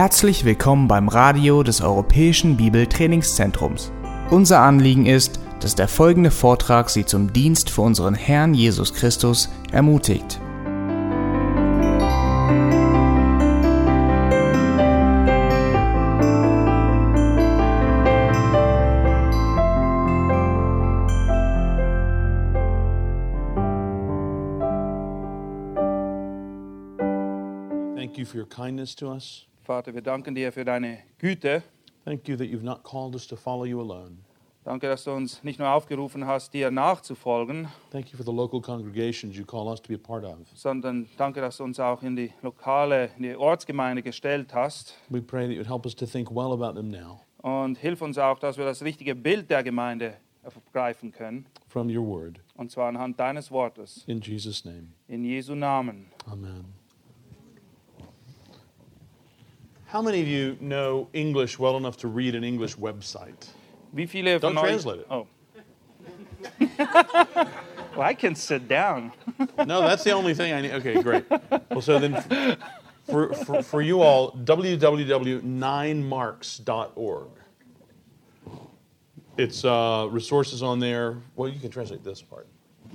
Herzlich willkommen beim Radio des Europäischen Bibeltrainingszentrums. Unser Anliegen ist, dass der folgende Vortrag Sie zum Dienst für unseren Herrn Jesus Christus ermutigt. Thank you for your kindness to us. Vater, wir danken dir für deine Güte. Thank you that you've not called us to follow you alone. Danke, dass du uns nicht nur aufgerufen hast, dir nachzufolgen, Thank you for the local congregations you call us to be a part of. sondern danke, dass du uns auch in die lokale, in die Ortsgemeinde gestellt hast. We pray that you'd help us to think well about them now Und hilf uns auch, dass wir das richtige Bild der Gemeinde begreifen können. from your word. Und zwar anhand deines Wortes. In Jesus' name. In Jesu Namen. Amen. How many of you know English well enough to read an English website? Wie viele Don't translate it. Oh. well, I can sit down. No, that's the only thing I need. Okay, great. Well, so then for, for, for you all, www.ninemarks.org. It's uh, resources on there. Well, you can translate this part.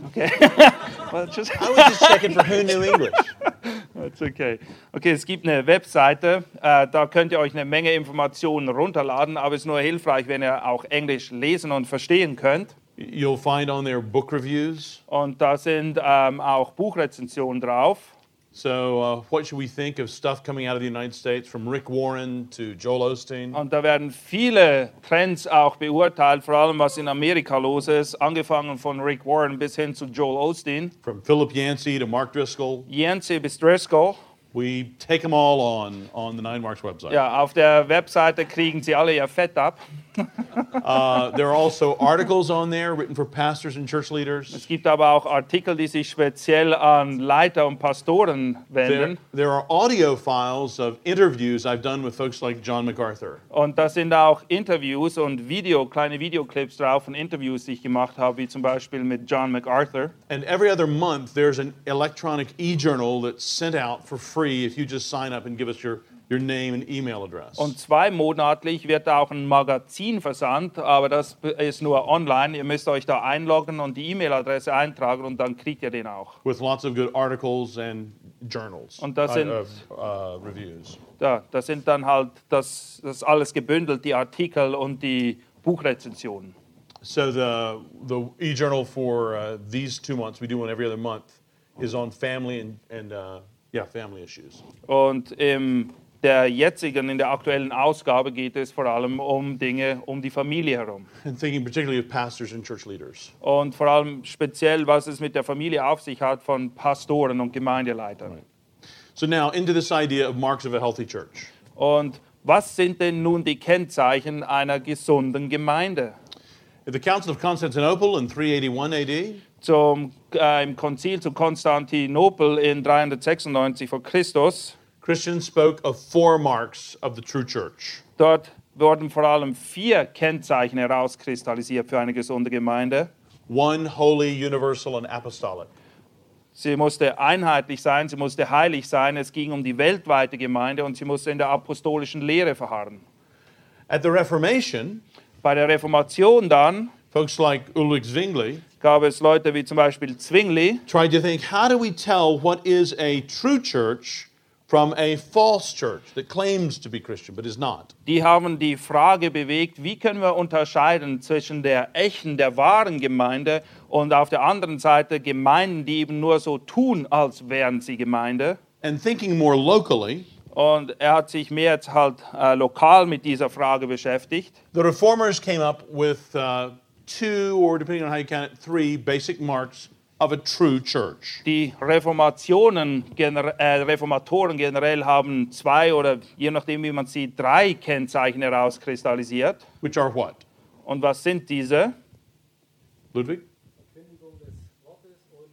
Okay. well, just. I was just checking for who knew English. That's okay. Okay, es gibt eine Webseite, äh, da könnt ihr euch eine Menge Informationen runterladen, aber es ist nur hilfreich, wenn ihr auch Englisch lesen und verstehen könnt. You'll find on there book reviews. Und da sind ähm, auch Buchrezensionen drauf. So, uh, what should we think of stuff coming out of the United States from Rick Warren to Joel Osteen? Und da werden viele Trends auch beurteilt, vor allem was in Amerika los ist, angefangen von Rick Warren bis hin zu Joel Osteen, From Philip Yancey to Mark Driscoll. Yancey bis Driscoll. We take them all on on the Nine Marks website. Ja, auf der Webseite kriegen sie alle ihr Fett ab. Uh, there are also articles on there written for pastors and church leaders. Es gibt aber auch Artikel, die sich speziell an Leiter und Pastoren There, wenden. there are audio files of interviews I've done with folks like John MacArthur. Und da sind auch Interviews und Video, kleine Videoclips drauf von Interviews, die ich gemacht habe, wie zum Beispiel mit John MacArthur. And every other month, there's an electronic e journal that's sent out for free if you just sign up and give us your, your name and email address. Und zweimonatlich wird auch ein Magazin versandt, aber das ist nur online. Ihr müsst euch da einloggen und die E-Mail-Adresse eintragen und dann kriegt ihr den auch. with lots of good articles and journals Und das sind- of, uh, reviews. Da, das sind dann halt das, das alles gebündelt, die Artikel und die Buchrezensionen. So the the e-journal for uh, these two months, we do one every other month, is on family and and uh, yeah, family issues. Und in der jetzigen, in der aktuellen Ausgabe geht es vor allem um Dinge um die Familie herum. And thinking particularly of pastors and church leaders. Und vor allem speziell, was es mit der Familie auf sich hat von Pastoren und Gemeindeleitern. So now into this idea of marks of a healthy church. Und was sind denn nun die Kennzeichen einer gesunden Gemeinde? At the Council of Constantinople in 381 AD, Zum, äh, Im Konzil zu Konstantinopel in 396 vor Christus, Christians spoke of four marks of the true church. dort wurden vor allem vier Kennzeichen herauskristallisiert für eine gesunde Gemeinde. One, holy, universal, and apostolic. Sie musste einheitlich sein, sie musste heilig sein, es ging um die weltweite Gemeinde und sie musste in der apostolischen Lehre verharren. At the Reformation, Bei der Reformation dann folks like Ulrich Zwingli gab es Leute wie zum Beispiel Zwingli, tried to think how do we tell what is a true church from a false church that claims to be Christian but is not? die haben die Frage bewegt, wie können wir unterscheiden zwischen der echten, der wahren Gemeinde und auf der anderen Seite Gemeinden, die eben nur so tun, als wären sie Gemeinde. And thinking more locally, Und er hat sich mehr jetzt halt äh, lokal mit dieser Frage beschäftigt. the reformers came up with uh, two, or depending on how you count it, three basic marks of a true church. Die Reformationen, gener äh, Reformatoren generell haben zwei oder je nachdem, wie man sieht, drei Kennzeichen herauskristallisiert. Which are what? Und was sind diese? Ludwig? Verkündigung des Wortes und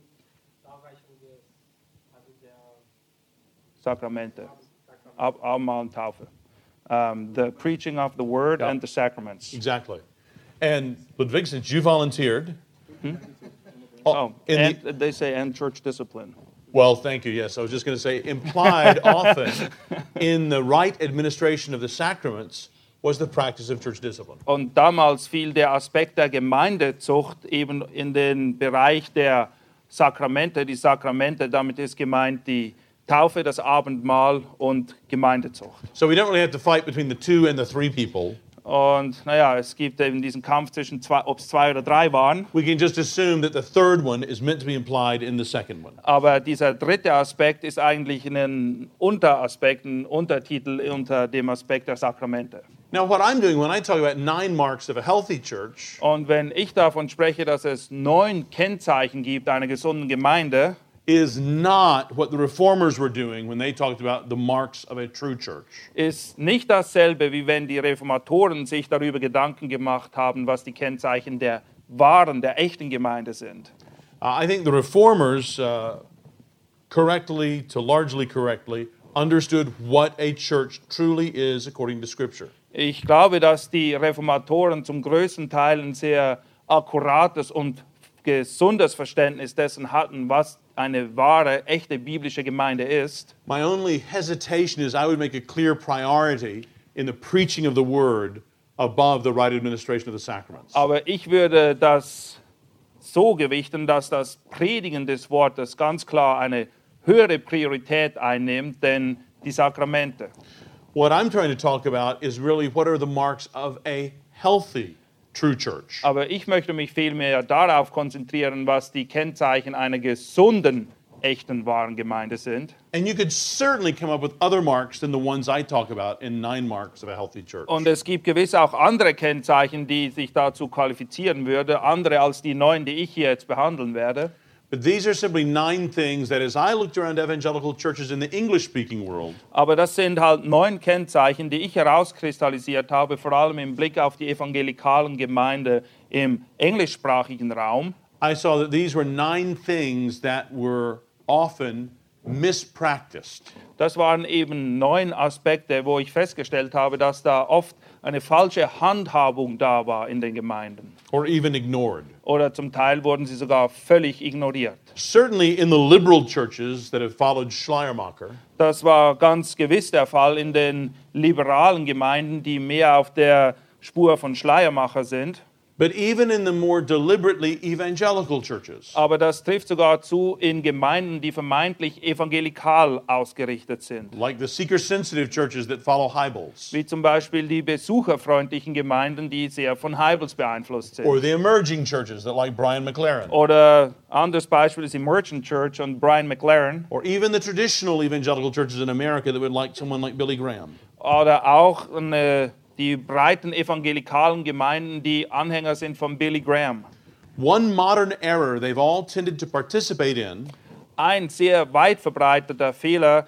Darreichung des, Sakramente. Ab Abendmahl und Taufe. Um, the preaching of the word Ja. and the sacraments. Exactly. And Ludwig, since you volunteered, Oh, oh and the, they say and church discipline. Well, thank you. Yes, I was just going to say implied often in the right administration of the sacraments was the practice of church discipline. Und damals fiel der Aspekt der Gemeindezucht eben in den Bereich der Sakramente, die Sakramente, damit ist gemeint die Taufe, das Abendmahl und Gemeindezucht. So we don't really have to fight between the two and the three people. Und naja, es gibt eben diesen Kampf zwischen, zwei, ob es zwei oder drei waren. We can just assume that the third one is meant to be implied in the second one. Aber dieser dritte Aspekt ist eigentlich ein Unteraspekt, ein Untertitel unter dem Aspekt der Sakramente. Now, what I'm doing when I talk about nine marks of a healthy church Und wenn ich davon spreche, dass es neun Kennzeichen gibt einer gesunden Gemeinde, is not what the reformers were doing when they talked about the marks of a true church. ist nicht dasselbe, wie wenn die Reformatoren sich darüber Gedanken gemacht haben, was die Kennzeichen der wahren, der echten Gemeinde sind. Uh, I think the reformers, uh, correctly to largely correctly, understood what a church truly is according to Scripture. Ich glaube, dass die Reformatoren zum größten Teil ein sehr akkurates und gesundes Verständnis dessen hatten, was eine wahre, echte biblische Gemeinde ist. My only hesitation is I would make a clear priority in the preaching of the word above the right administration of the sacraments. Aber ich würde das so gewichten, dass das Predigen des Wortes ganz klar eine höhere Priorität einnimmt, denn die Sakramente. What I'm trying to talk about is really what are the marks of a healthy true church. Aber ich möchte mich vielmehr darauf konzentrieren, was die Kennzeichen einer gesunden, echten, wahren Gemeinde sind. And you could certainly come up with other marks than the ones I talk about in nine marks of a healthy church. Und es gibt gewiss auch andere Kennzeichen, die sich dazu qualifizieren würde, andere als die neun, die ich hier jetzt behandeln werde. Aber das sind halt neun Kennzeichen, die ich herauskristallisiert habe, vor allem im Blick auf die evangelikalen Gemeinde im englischsprachigen Raum. I saw that these were nine things that were often mispracticed. Das waren eben neun Aspekte, wo ich festgestellt habe, dass da oft eine falsche Handhabung da war in den Gemeinden. or even ignored. Oder zum Teil wurden sie sogar völlig ignoriert. Certainly in the liberal churches that have followed Schleiermacher, Das war ganz gewiss der Fall in den liberalen Gemeinden, die mehr auf der Spur von Schleiermacher sind. But even in the more deliberately evangelical churches. Aber das trifft sogar zu in Gemeinden, die vermeintlich evangelikal ausgerichtet sind. Like the seeker sensitive churches that follow Hybels, Wie zum Beispiel die besucherfreundlichen Gemeinden, die sehr von Heibels beeinflusst or sind. the emerging churches that like Brian McLaren, Oder anderes Beispiel ist die Merchant Church und Brian McLaren. or even the traditional evangelical churches in America that would like someone like Billy Graham. Oder auch eine, die breiten evangelikalen Gemeinden, die Anhänger sind von Billy Graham. One modern error they've all tended to participate in Ein sehr weit verbreiteter Fehler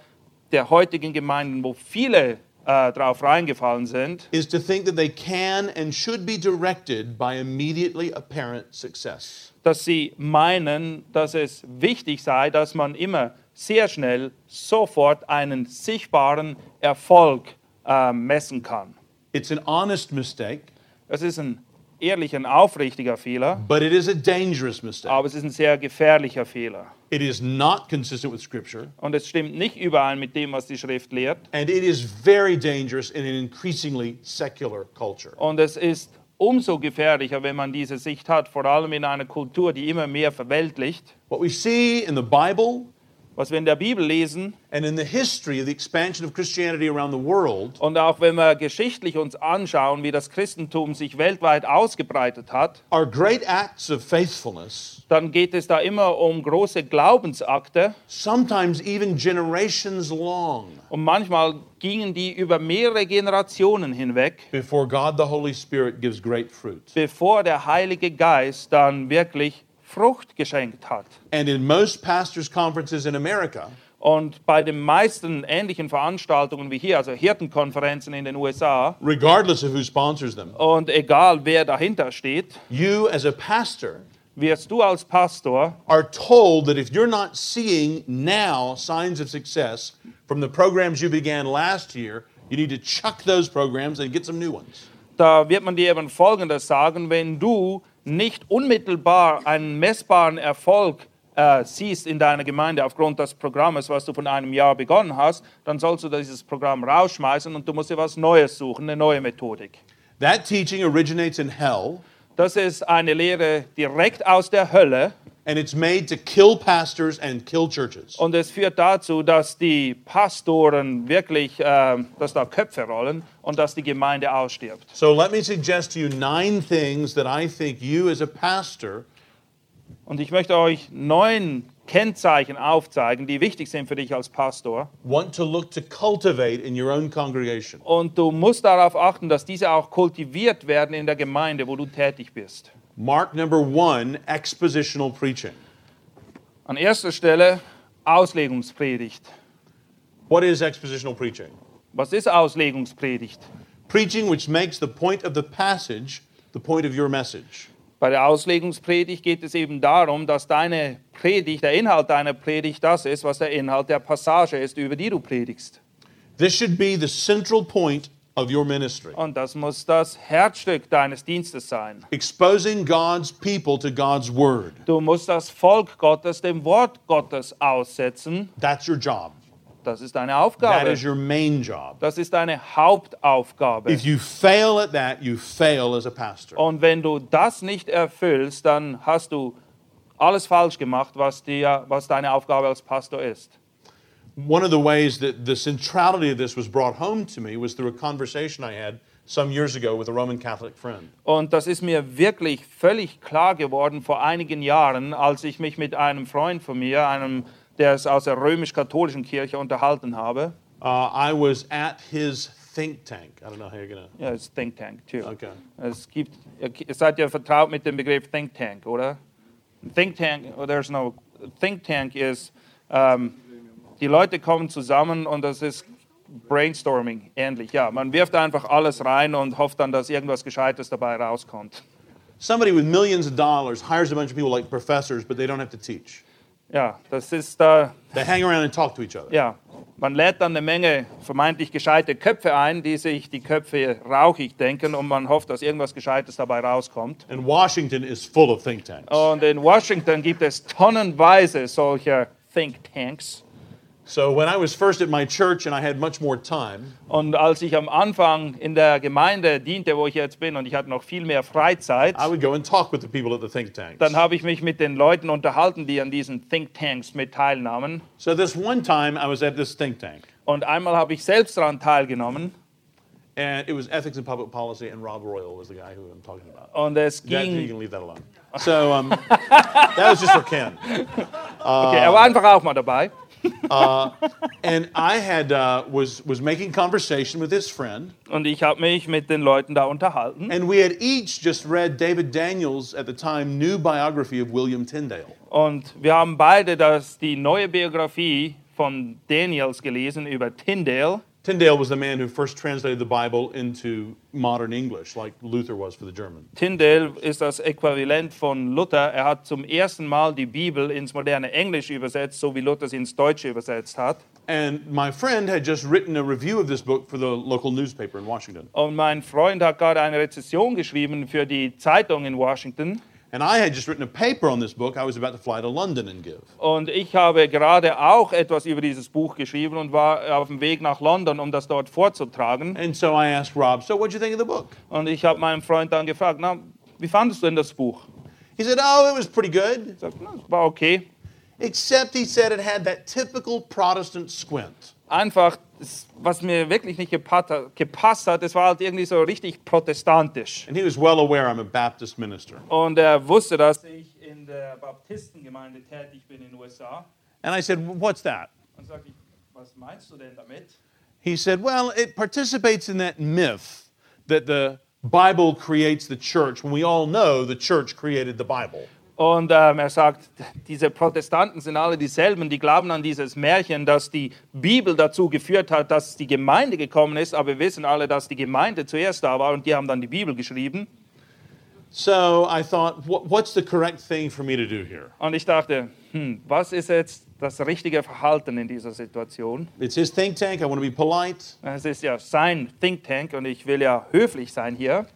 der heutigen Gemeinden, wo viele äh, drauf reingefallen sind, is to think that they can and should be directed by immediately apparent success. dass sie meinen, dass es wichtig sei, dass man immer sehr schnell sofort einen sichtbaren Erfolg äh, messen kann. It's an honest mistake, Das ist ein ehrlicher, ein aufrichtiger Fehler, but it is a dangerous mistake. aber es ist ein sehr gefährlicher Fehler. It is not consistent with Scripture, Und es stimmt nicht überein mit dem, was die Schrift lehrt. and it is very dangerous in an increasingly secular culture. Und es ist umso gefährlicher, wenn man diese Sicht hat, vor allem in einer Kultur, die immer mehr verweltlicht. What we see in the Bible Was wir in der Bibel lesen and in the history of the expansion of Christianity around the world und auch wenn wir geschichtlich uns anschauen, wie das Christentum sich weltweit ausgebreitet hat, are great acts of faithfulness, dann geht es da immer um große Glaubensakte sometimes even generations long, und manchmal gingen die über mehrere Generationen hinweg, before God the Holy Spirit gives great fruit. bevor der Heilige Geist dann wirklich Frucht geschenkt hat. And in most pastors' conferences in America, Und bei den meisten ähnlichen Veranstaltungen wie hier, also Hirtenkonferenzen in den USA, regardless of who sponsors them, und egal wer dahinter steht, you as a pastor wirst du als Pastor are told that if you're not seeing now signs of success from the programs you began last year, you need to chuck those programs and get some new ones. Da wird man dir eben Folgendes sagen, wenn du nicht unmittelbar einen messbaren Erfolg äh, siehst in deiner Gemeinde aufgrund des Programmes, was du von einem Jahr begonnen hast, dann sollst du dieses Programm rausschmeißen und du musst dir was Neues suchen, eine neue Methodik. That teaching originates in hell, Das ist eine Lehre direkt aus der Hölle and it's made to kill pastors and kill churches. und es führt dazu, dass die Pastoren wirklich, äh, dass da Köpfe rollen und dass die Gemeinde ausstirbt. So let me suggest to you nine things that I think you as a pastor Und ich möchte euch neun Kennzeichen aufzeigen, die wichtig sind für dich als Pastor. want to look to cultivate in your own congregation. Und du musst darauf achten, dass diese auch kultiviert werden in der Gemeinde, wo du tätig bist. Mark number one, expositional preaching. An erster Stelle Auslegungspredigt. What is expositional preaching? Was ist Auslegungspredigt? Preaching which makes the point of the passage the point of your message. Bei der Auslegungspredigt geht es eben darum, dass deine Predigt, der Inhalt deiner Predigt das ist, was der Inhalt der Passage ist, über die du predigst. This should be the central point of your ministry. Und das muss das Herzstück deines Dienstes sein. Exposing God's people to God's word. Du musst das Volk Gottes dem Wort Gottes aussetzen. That's your job. Das ist deine That Aufgabe. is your main job. Das ist deine Hauptaufgabe. If you fail at that, you fail as a pastor. Und wenn du das nicht erfüllst, dann hast du alles falsch gemacht, was, dir, was deine Aufgabe als Pastor ist. One of the ways that the centrality of this was brought home to me was through a conversation I had some years ago with a Roman Catholic friend. Und das ist mir wirklich völlig klar geworden vor einigen Jahren, als ich mich mit einem Freund von mir, einem, der ist aus der römisch-katholischen Kirche, unterhalten habe. Uh, I was at his think tank. I don't know how you're gonna. Ja, es ist Think Tank, too. Okay. Es gibt, ihr seid ja vertraut mit dem Begriff Think Tank, oder? Think Tank, oh, there's no, Think Tank is. ähm, die Leute kommen zusammen und das ist Brainstorming, ähnlich. Ja, man wirft einfach alles rein und hofft dann, dass irgendwas Gescheites dabei rauskommt. Somebody with millions of dollars hires a bunch of people like professors, but they don't have to teach. Ja, das ist da, They hang around and talk to each other. ja, man lädt dann eine Menge vermeintlich gescheite Köpfe ein, die sich die Köpfe rauchig denken und man hofft, dass irgendwas Gescheites dabei rauskommt. And Washington is full of think tanks. Und in Washington gibt es tonnenweise solcher Think Tanks. So when I was first at my church and I had much more time, Und als ich am Anfang in der Gemeinde diente, wo ich jetzt bin, und ich hatte noch viel mehr Freizeit, I would go and talk with the people at the think tanks. dann habe ich mich mit den Leuten unterhalten, die an diesen Think Tanks mit teilnahmen. So this one time I was at this think tank, Und einmal habe ich selbst daran teilgenommen. and it was ethics and public policy, and Rob Royal was the guy who I'm talking about. Und es That, you can leave that alone. So um, that was just for Ken. Okay, er war einfach auch mal dabei. And I had uh, was was making conversation with his friend, Und ich habe mich mit den Leuten da unterhalten. and we had each just read David Daniels at the time new biography of William Tyndale. Und wir haben beide das, die neue Biografie von Daniels gelesen über Tyndale. Tyndale was the man who first translated the Bible into modern English, like Luther was for the German. Tyndale ist das Äquivalent von Luther. Er hat zum ersten Mal die Bibel ins moderne Englisch übersetzt, so wie Luther sie ins Deutsche übersetzt hat. And my friend had just written a review of this book for the local newspaper in Washington. Und mein Freund hat gerade eine Rezession geschrieben für die Zeitung in Washington. And I had just written a paper on this book I was about to fly to London and give. Und ich habe gerade auch etwas über dieses Buch geschrieben und war auf dem Weg nach London, um das dort vorzutragen. And so I asked Rob, So what do you think of the book? Und ich habe meinen Freund dann gefragt, na, wie fandest du denn das Buch? He said, Oh, it was pretty good. Ich sagte, na, es war okay. Except he said it had that typical Protestant squint. Einfach, was mir wirklich nicht gepasst hat, das war halt irgendwie so richtig protestantisch. And he was well aware I'm a Baptist minister. Und er wusste, dass ich in der Baptistengemeinde tätig bin in den USA. And I said, What's that? Und sagte ich, was meinst du denn damit? He said, Well, it participates in that myth that the Bible creates the church when we all know the church created the Bible. Und ähm, er sagt, diese Protestanten sind alle dieselben, die glauben an dieses Märchen, dass die Bibel dazu geführt hat, dass die Gemeinde gekommen ist, aber wir wissen alle, dass die Gemeinde zuerst da war und die haben dann die Bibel geschrieben. So I thought, "What- What's the correct thing for me to do here? Und ich dachte, hm, was ist jetzt das richtige Verhalten in dieser Situation? It's his think tank. I want to be polite. Es ist ja sein Think Tank und ich will ja höflich sein hier.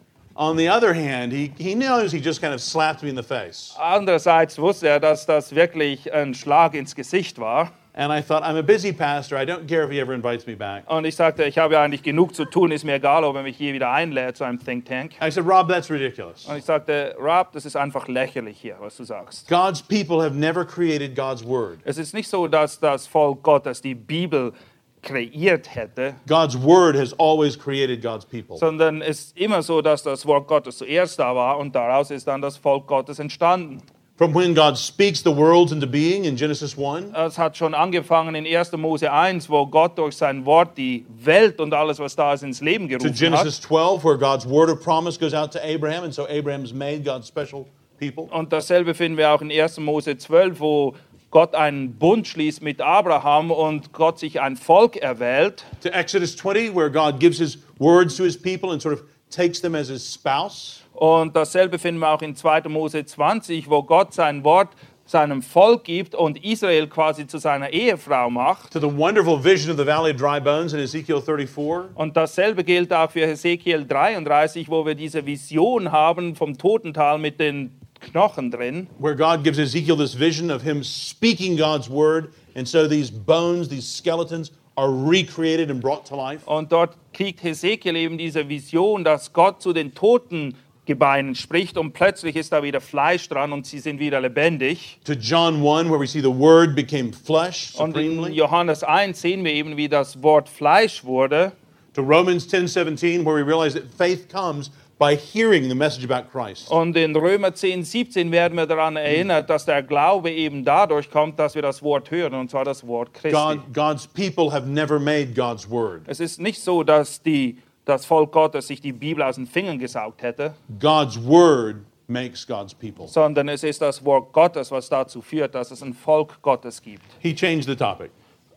On the other hand, he, he knows he just kind of slapped me in the face. Andererseits wusste er, dass das wirklich ein Schlag ins Gesicht war. And I thought, I'm a busy pastor. I don't care if he ever invites me back. Und ich sagte, ich habe ja eigentlich genug zu tun, ist mir egal, ob er mich je wieder einlädt zu einem Think Tank. I said, Rob, that's ridiculous. Und ich sagte, Rob, das ist einfach lächerlich hier, was du sagst. God's people have never created God's word. Es ist nicht so, dass das Volk Gottes die Bibel kreiert hätte, God's word has always created God's people. sondern es ist immer so, dass das Wort Gottes zuerst da war und daraus ist dann das Volk Gottes entstanden. From when God speaks the worlds into being in Genesis 1 Es hat schon angefangen in 1. Mose 1, wo Gott durch sein Wort die Welt und alles, was da ist, ins Leben to gerufen Genesis hat. 12, where God's word of promise goes out to Abraham, and so Abraham's made God's special people. Und dasselbe finden wir auch in 1. Mose 12, wo Gott einen Bund schließt mit Abraham und Gott sich ein Volk erwählt. To Exodus 20, where God gives his words to his people and sort of takes them as his spouse. Und dasselbe finden wir auch in 2. Mose 20, wo Gott sein Wort seinem Volk gibt und Israel quasi zu seiner Ehefrau macht. To the wonderful vision of the valley of dry bones in Ezekiel 34. Und dasselbe gilt auch für Hesekiel 33, wo wir diese Vision haben vom Totental mit den Knochen drin. where God gives Ezekiel this vision of him speaking God's word, and so these bones, these skeletons, are recreated and brought to life. Und dort kriegt Hesekiel eben diese Vision, dass Gott zu den Totengebeinen spricht und plötzlich ist da wieder Fleisch dran und sie sind wieder lebendig. To John 1, where we see the word became flesh Und in. Johannes 1 sehen wir eben, wie das Wort Fleisch wurde. To Romans 10 17, where we realize that faith comes by hearing the message about Christ. Und in Römer 10, 17 werden wir daran erinnert, dass der Glaube eben dadurch kommt, dass wir das Wort hören, und zwar das Wort Christi. God, God's people have never made God's word. Es ist nicht so, dass die, das Volk Gottes sich die Bibel aus den Fingern gesaugt hätte, God's word makes God's people. sondern es ist das Wort Gottes, was dazu führt, dass es ein Volk Gottes gibt. He changed the topic.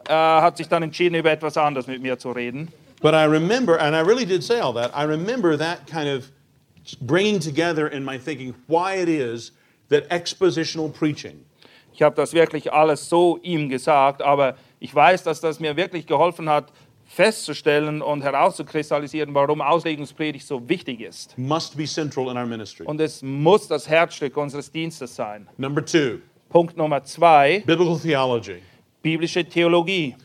Er hat sich dann entschieden, über etwas anderes mit mir zu reden. But I remember, and I really did say all that, I remember that kind of bringing together in my thinking why it is that expositional preaching Ich habe das wirklich alles so ihm gesagt, aber ich weiß, dass das mir wirklich geholfen hat, festzustellen und herauszukristallisieren, warum Auslegungspredigt so wichtig ist. must be central in our ministry. Und es muss das Herzstück unseres Dienstes sein. Number two, Punkt Nummer zwei, biblical theology. biblische Theologie.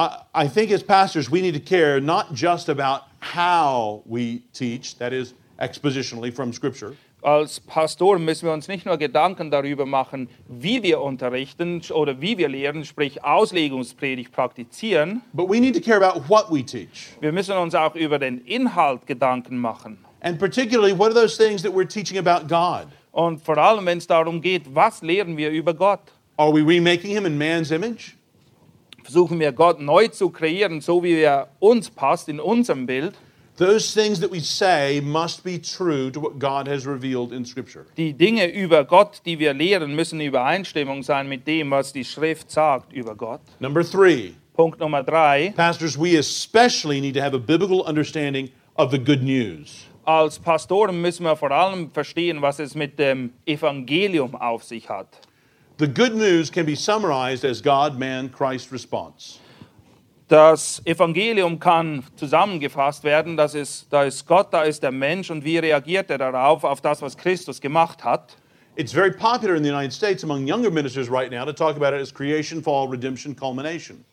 I, I think as pastors, we need to care not just about how we teach, that is, expositionally from Scripture, Als Pastoren müssen wir uns nicht nur Gedanken darüber machen, wie wir unterrichten oder wie wir lehren, sprich Auslegungspredigt praktizieren. but we need to care about what we teach. Wir müssen uns auch über den Inhalt Gedanken machen. And particularly, what are those things that we're teaching about God? Und vor allem, wenn es darum geht, was lehren wir über Gott? Are we remaking Him in man's image? Versuchen wir Gott neu zu kreieren, so wie er uns passt, in unserem Bild. Those things that we say must be true to what God has revealed in Scripture. Die Dinge über Gott, die wir lehren, müssen in Übereinstimmung sein mit dem, was die Schrift sagt über Gott. Number three, Punkt Nummer drei. pastors, we especially need to have a biblical understanding of the good news. Als Pastoren müssen wir vor allem verstehen, was es mit dem Evangelium auf sich hat. The good news can be summarized as God, man, Christ response. Das Evangelium kann zusammengefasst werden, das ist, da ist Gott, da ist der Mensch und wie reagiert er darauf, auf das, was Christus gemacht hat. It's very popular in the United States among younger ministers right now to talk about it as creation, fall, redemption, culmination.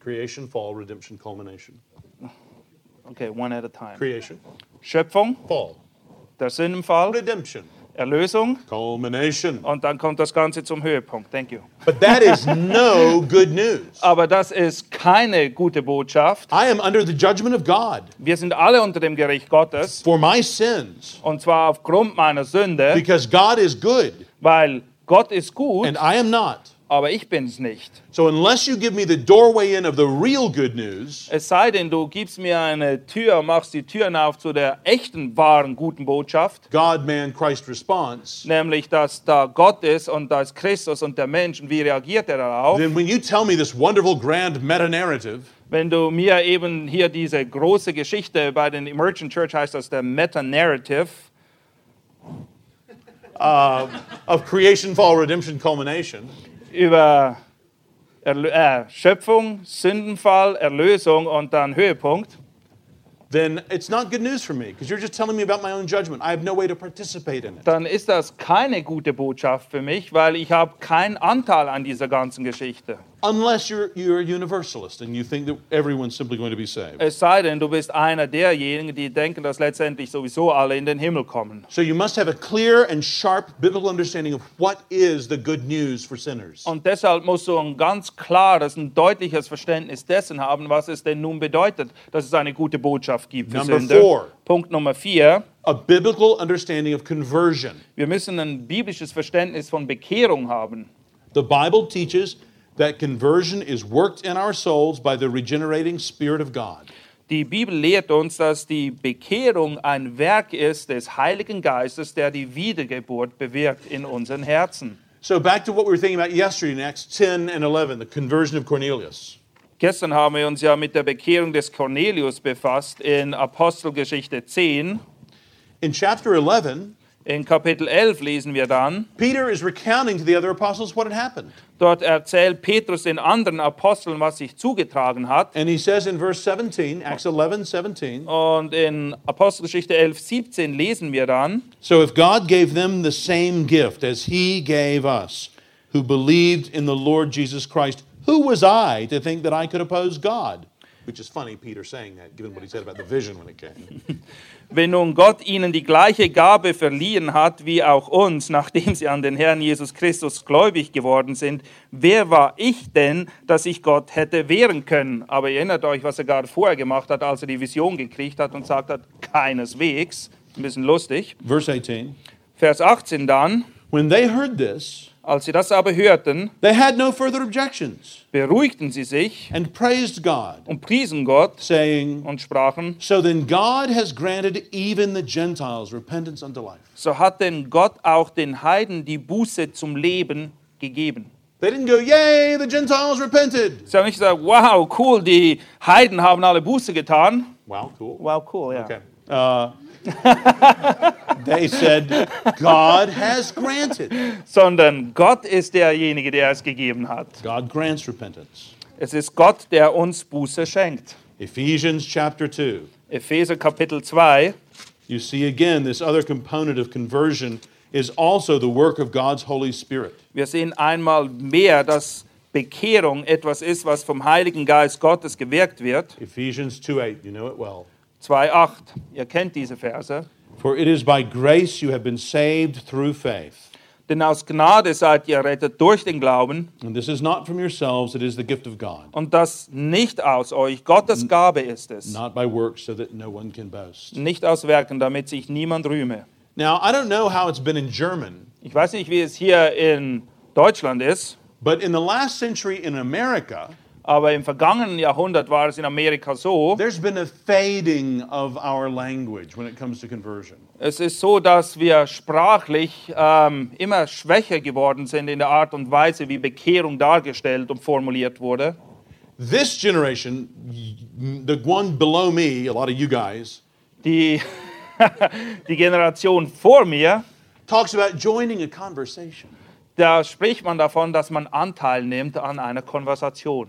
Creation, fall, redemption, culmination. Okay, one at a time. Creation, Schöpfung, fall, der Sündenfall, redemption, Erlösung culmination. und dann kommt das Ganze zum Höhepunkt. Thank you. But that is no good news. Aber das ist keine gute Botschaft. I am under the judgment of God Wir sind alle unter dem Gericht Gottes for my sins und zwar aufgrund meiner Sünde, because God is good weil Gott ist gut, and I am not. Aber ich bin es nicht. So unless you give me the doorway in of the real good news, Es sei denn, du gibst mir eine Tür, machst die Türen auf zu der echten, wahren, guten Botschaft, God, man, Christ response, nämlich dass da Gott ist und da ist Christus und der Mensch und wie reagiert er darauf? then when you tell me this wonderful grand meta narrative, Wenn du mir eben hier diese große Geschichte bei den Emergent Church heißt das der Meta-Narrative of creation, fall, redemption, culmination, über Erlö äh, Schöpfung, Sündenfall, Erlösung und dann Höhepunkt, then it's not good news for me because you're just telling me about my own judgment. I have no way to participate in it. dann ist das keine gute Botschaft für mich, weil ich habe keinen Anteil an dieser ganzen Geschichte. Unless you're, you're a universalist and you think that everyone's simply going to be saved. Es sei denn, du bist einer derjenigen, die denken, dass letztendlich sowieso alle in den Himmel kommen. So you must have a clear and sharp biblical understanding of what is the good news for sinners. Und deshalb musst du ein ganz klares, ein deutliches Verständnis dessen haben, was es denn nun bedeutet, dass es eine gute Botschaft gibt für Number Sünder. four. Punkt Nummer vier. A biblical understanding of conversion. Wir müssen ein biblisches Verständnis von Bekehrung haben. The Bible teaches that conversion is worked in our souls by the regenerating Spirit of God. Die Bibel lehrt uns, dass die Bekehrung ein Werk ist des Heiligen Geistes, der die Wiedergeburt bewirkt in unseren Herzen. So back to what we were thinking about yesterday in Acts 10 and 11, the conversion of Cornelius. Gestern haben wir uns ja mit der Bekehrung des Cornelius befasst in Apostelgeschichte 10. In chapter 11, In Kapitel 11 lesen wir dann, Peter is recounting to the other apostles what had happened. dort erzählt Petrus den anderen Aposteln, was sich zugetragen hat. And he says in verse 17, Acts 11, 17, Und in Apostelgeschichte 11, 17 lesen wir dann, So if God gave them the same gift as he gave us, who believed in the Lord Jesus Christ, who was I to think that I could oppose God? Which is funny, Peter saying that, given what he said about the vision when it came. wenn nun Gott ihnen die gleiche Gabe verliehen hat wie auch uns, nachdem sie an den Herrn Jesus Christus gläubig geworden sind, wer war ich denn, dass ich Gott hätte wehren können? Aber ihr erinnert euch, was er gerade vorher gemacht hat, als er die Vision gekriegt hat und sagt hat, keineswegs. Ein bisschen lustig. Verse 18, Vers 18 dann, when they heard this, als sie das aber hörten, they had no further objections beruhigten sie sich and praised God, und priesen Gott saying, und sprachen, So then God has granted even the Gentiles repentance unto life. so hat denn Gott auch den Heiden die Buße zum Leben gegeben. They didn't go, Yay, the Gentiles repented. Sie haben nicht gesagt, wow, cool, die Heiden haben alle Buße getan. Wow, cool. Wow, cool, ja. Okay. Uh, they said, God has granted. Sondern Gott ist derjenige, der es gegeben hat. God grants repentance. Es ist Gott, der uns Buße schenkt. Ephesians chapter 2. Epheser Kapitel 2, You see again, this other component of conversion is also the work of God's Holy Spirit. wir sehen einmal mehr, dass Bekehrung etwas ist, was vom Heiligen Geist Gottes gewirkt wird. Ephesians 2:8, you know it well. 2,8. Ihr kennt diese Verse. For it is by grace you have been saved through faith. Denn aus Gnade seid ihr errettet durch den Glauben And this is not from yourselves, it is the gift of God, und das nicht aus euch. Gottes Gabe ist es. not by works, so that no one can boast. Nicht aus Werken, damit sich niemand rühme. Now, I don't know how it's been in German, Ich weiß nicht, wie es hier in Deutschland ist, but in the last century in America, aber im vergangenen Jahrhundert war es in Amerika so. there's been a fading of our language when it comes to conversion. Es ist so, dass wir sprachlich ähm, immer schwächer geworden sind in der Art und Weise, wie Bekehrung dargestellt und formuliert wurde. This generation, the one below me, a lot of you guys, Die, die Generation vor mir, talks about joining a conversation. da spricht man davon, dass man Anteil nimmt an einer Konversation.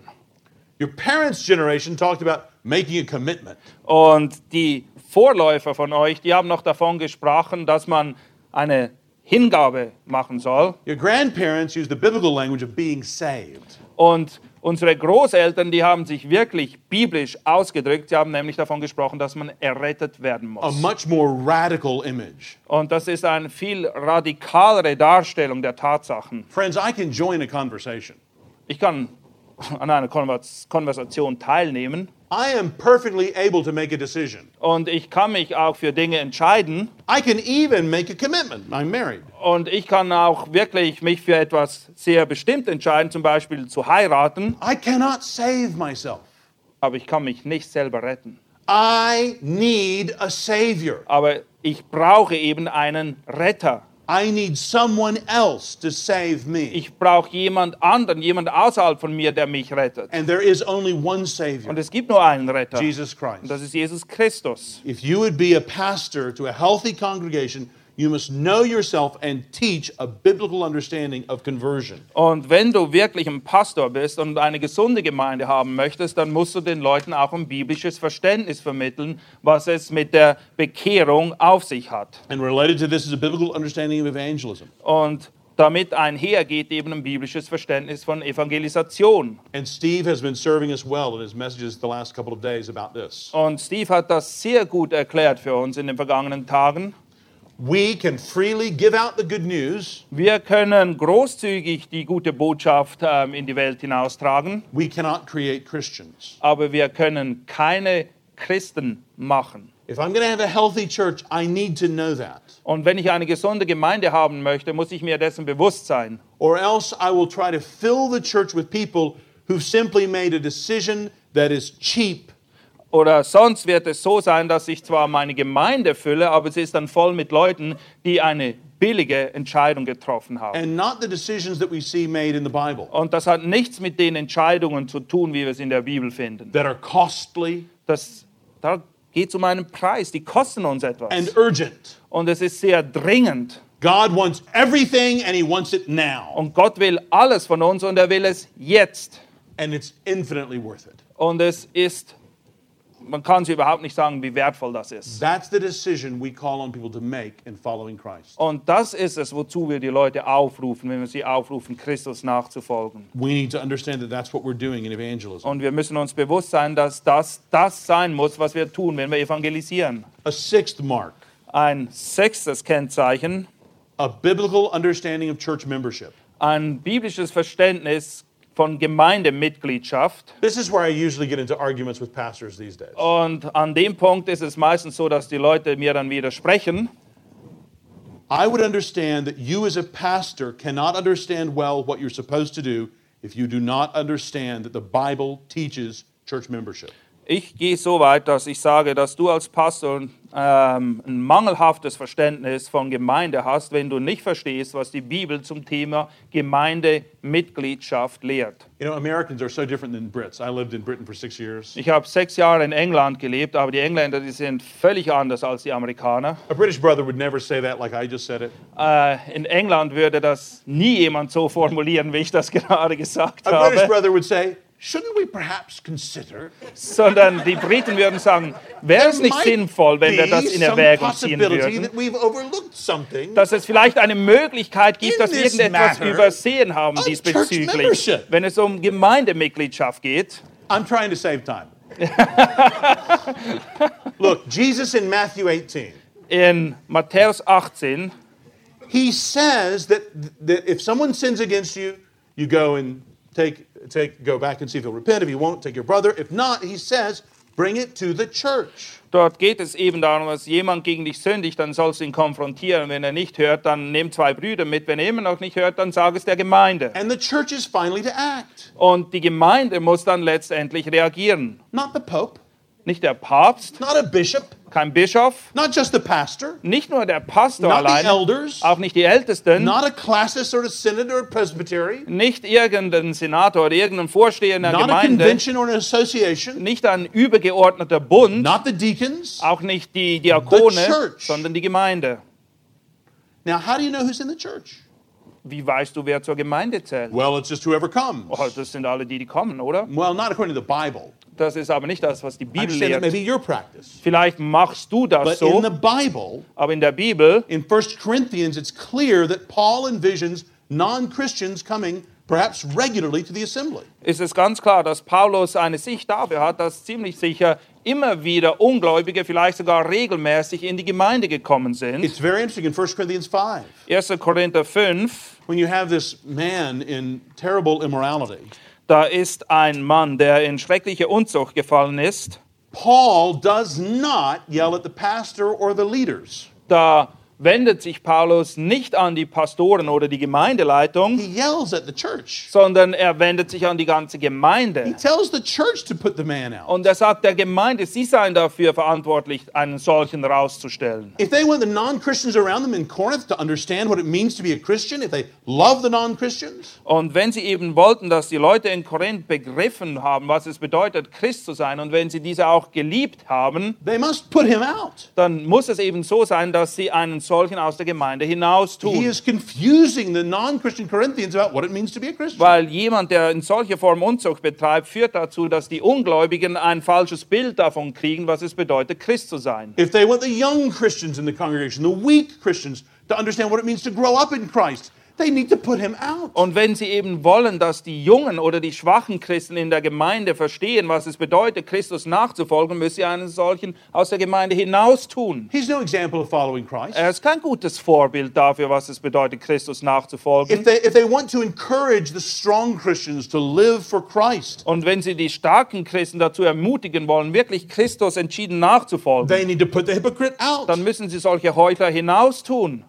Your parents' generation talked about making a commitment. Und die Vorläufer von euch, die haben noch davon gesprochen, dass man eine Hingabe machen soll. Your grandparents used the biblical language of being saved. Und unsere Großeltern, die haben sich wirklich biblisch ausgedrückt. Sie haben nämlich davon gesprochen, dass man errettet werden A muss. much more radical image. Und das ist eine viel radikalere Darstellung der Tatsachen. Friends, I can join a conversation. Ich kann an einer Konvers Konversation teilnehmen I am perfectly able to make a decision. und ich kann mich auch für Dinge entscheiden I can even make a commitment. I'm married. und ich kann auch wirklich mich für etwas sehr bestimmt entscheiden, zum Beispiel zu heiraten, I cannot save myself. aber ich kann mich nicht selber retten. I need a savior. Aber ich brauche eben einen Retter. I need someone else to save me. Ich brauche jemand anderen, jemand außerhalb von mir, der mich rettet. And there is only one savior, Und es gibt nur einen Retter. Jesus Und Christ. das ist Jesus Christus. If you would be a pastor to a healthy congregation, you must know yourself and teach a biblical understanding of conversion. Und wenn du wirklich ein Pastor bist und eine gesunde Gemeinde haben möchtest, dann musst du den Leuten auch ein biblisches Verständnis vermitteln, was es mit der Bekehrung auf sich hat. And related to this is a biblical understanding of evangelism. Und damit einhergeht eben ein biblisches Verständnis von Evangelisation. And Steve has been serving us well in his messages the last couple of days about this. Und Steve hat das sehr gut erklärt für uns in den vergangenen Tagen. We can freely give out the good news. Wir können großzügig die gute Botschaft ähm, in die Welt hinaustragen, We cannot create Christians. aber wir können keine Christen machen. If I'm going to have a healthy church, I need to know that. Und wenn ich eine gesunde Gemeinde haben möchte, muss ich mir dessen bewusst sein. Or else I will try to fill the church with people who've simply made a decision that is cheap Oder sonst wird es so sein, dass ich zwar meine Gemeinde fülle, aber es ist dann voll mit Leuten, die eine billige Entscheidung getroffen haben. and not the decisions that we see made in the Bible Und das hat nichts mit den Entscheidungen zu tun, wie wir es in der Bibel finden. that are costly Das, da geht es um einen Preis, die kosten uns etwas. and urgent. Und es ist sehr dringend. God wants everything and He wants it now. Und Gott will alles von uns und er will es jetzt. And it's infinitely worth it. Und es ist, man kann es überhaupt nicht sagen, wie wertvoll das ist. That's the decision we call on people to make in following Christ. Und das ist es, wozu wir die Leute aufrufen, wenn wir sie aufrufen, Christus nachzufolgen. We need to understand that that's what we're doing in evangelism. Und wir müssen uns bewusst sein, dass das das sein muss, was wir tun, wenn wir evangelisieren. A sixth mark, Ein sechstes Kennzeichen, a biblical understanding of church membership. ein biblisches Verständnis von Gemeindemitgliedschaft. This is where I usually get into arguments with pastors these days. Und an dem Punkt ist es meistens so, dass die Leute mir dann widersprechen. I would understand that you, as a pastor, cannot understand well what you're supposed to do if you do not understand that the Bible teaches church membership. Ich gehe so weit, dass ich sage, dass du als Pastor ähm, ein mangelhaftes Verständnis von Gemeinde hast, wenn du nicht verstehst, was die Bibel zum Thema Gemeindemitgliedschaft lehrt. You know, Americans are so different than Brits. I lived in Britain for six years. Ich habe sechs Jahre in England gelebt, aber die Engländer, die sind völlig anders als die Amerikaner. A British brother would never say that like I just said it. Äh, in England würde das nie jemand so formulieren, wie ich das gerade gesagt A British habe, brother would say, Shouldn't we perhaps consider sondern die Briten würden sagen, wäre es nicht sinnvoll, wenn wir das in Erwägung ziehen würden? that we've overlooked something dass es vielleicht eine Möglichkeit gibt, dass wir irgendetwas übersehen haben diesbezüglich, wenn es um Gemeindemitgliedschaft geht. I'm trying to save time. Look, Jesus in Matthew 18, In Matthäus 18, he says that, that if someone sins against you, you go and take, take, go back and see if he'll repent. If he won't, take your brother. If not, he says, bring it to the church. dort geht es eben darum, dass jemand gegen dich sündigt, dann sollst du ihn konfrontieren. Wenn er nicht hört, dann nimm zwei Brüder mit. Wenn er immer noch nicht hört, dann sag es der Gemeinde. And the church is finally to act, Und die Gemeinde muss dann letztendlich reagieren. not the Pope, Nicht der Papst, not a bishop, kein Bischof, not just the pastor, nicht nur der Pastor not the alleine, elders, auch nicht die Ältesten, not a classis or a synod or a presbytery, nicht irgendein Senator oder irgendein Vorsteher in der not a Gemeinde, convention or an association, nicht ein übergeordneter Bund, not the deacons. auch nicht die Diakone, The sondern die Gemeinde. Now, how do you know who's in the church? Wie weißt du, wer zur Gemeinde zählt? Well, it's just whoever comes. Oh, das sind alle die, die kommen, oder? Well, not according to the Bible. Das ist aber nicht das, was die Bibel lehrt. be your practice. Vielleicht machst du das But so, in the Bible, aber in der Bibel in 1 Corinthians, it's clear that Paul envisions non Christians coming perhaps regularly to the assembly. ist es ganz klar, dass Paulus eine Sicht dafür hat, dass ziemlich sicher immer wieder Ungläubige, vielleicht sogar regelmäßig in die Gemeinde gekommen sind. It's very interesting in 1 Corinthians 5 1. Korinther 5, when you have this man in terrible immorality. Da ist ein Mann, der in schreckliche Unzucht gefallen ist. Paul does not yell at the pastor or the leaders. Da wendet sich Paulus nicht an die Pastoren oder die Gemeindeleitung, He yells at the church. sondern er wendet sich an die ganze He Gemeinde. tells the church to put the man out. Und er sagt der Gemeinde, sie seien dafür verantwortlich, einen solchen rauszustellen. If they want the non Christians around them in Corinth to understand what it means to be a Christian, if they love the non Christians, Und wenn sie eben wollten, dass die Leute in Korinth begriffen haben, was es bedeutet, Christ zu sein, und wenn sie diese auch geliebt haben, they must put him out. dann muss es eben so sein, dass sie einen solchen aus der Gemeinde hinaus He tun. is confusing the non Christian Corinthians about what it means to be a Christian. Weil jemand, der in solcher Form Unzucht betreibt, führt dazu, dass die Ungläubigen ein falsches Bild davon kriegen, was es bedeutet, Christ zu sein. If they want the young Christians in the congregation, the weak Christians, to understand what it means to grow up in Christ, they need to put him out. Und wenn sie eben wollen, dass die jungen oder die schwachen Christen in der Gemeinde verstehen, was es bedeutet, Christus nachzufolgen, müssen sie einen solchen aus der Gemeinde hinaus tun. He's no example of following Christ. Er ist kein gutes Vorbild dafür, was es bedeutet, Christus nachzufolgen. If they, if they want to encourage the strong Christians to live for Christ, Und wenn sie die starken Christen dazu ermutigen wollen, wirklich Christus entschieden nachzufolgen, they need to put the hypocrite out. dann müssen sie solche Heuchler hinaus tun.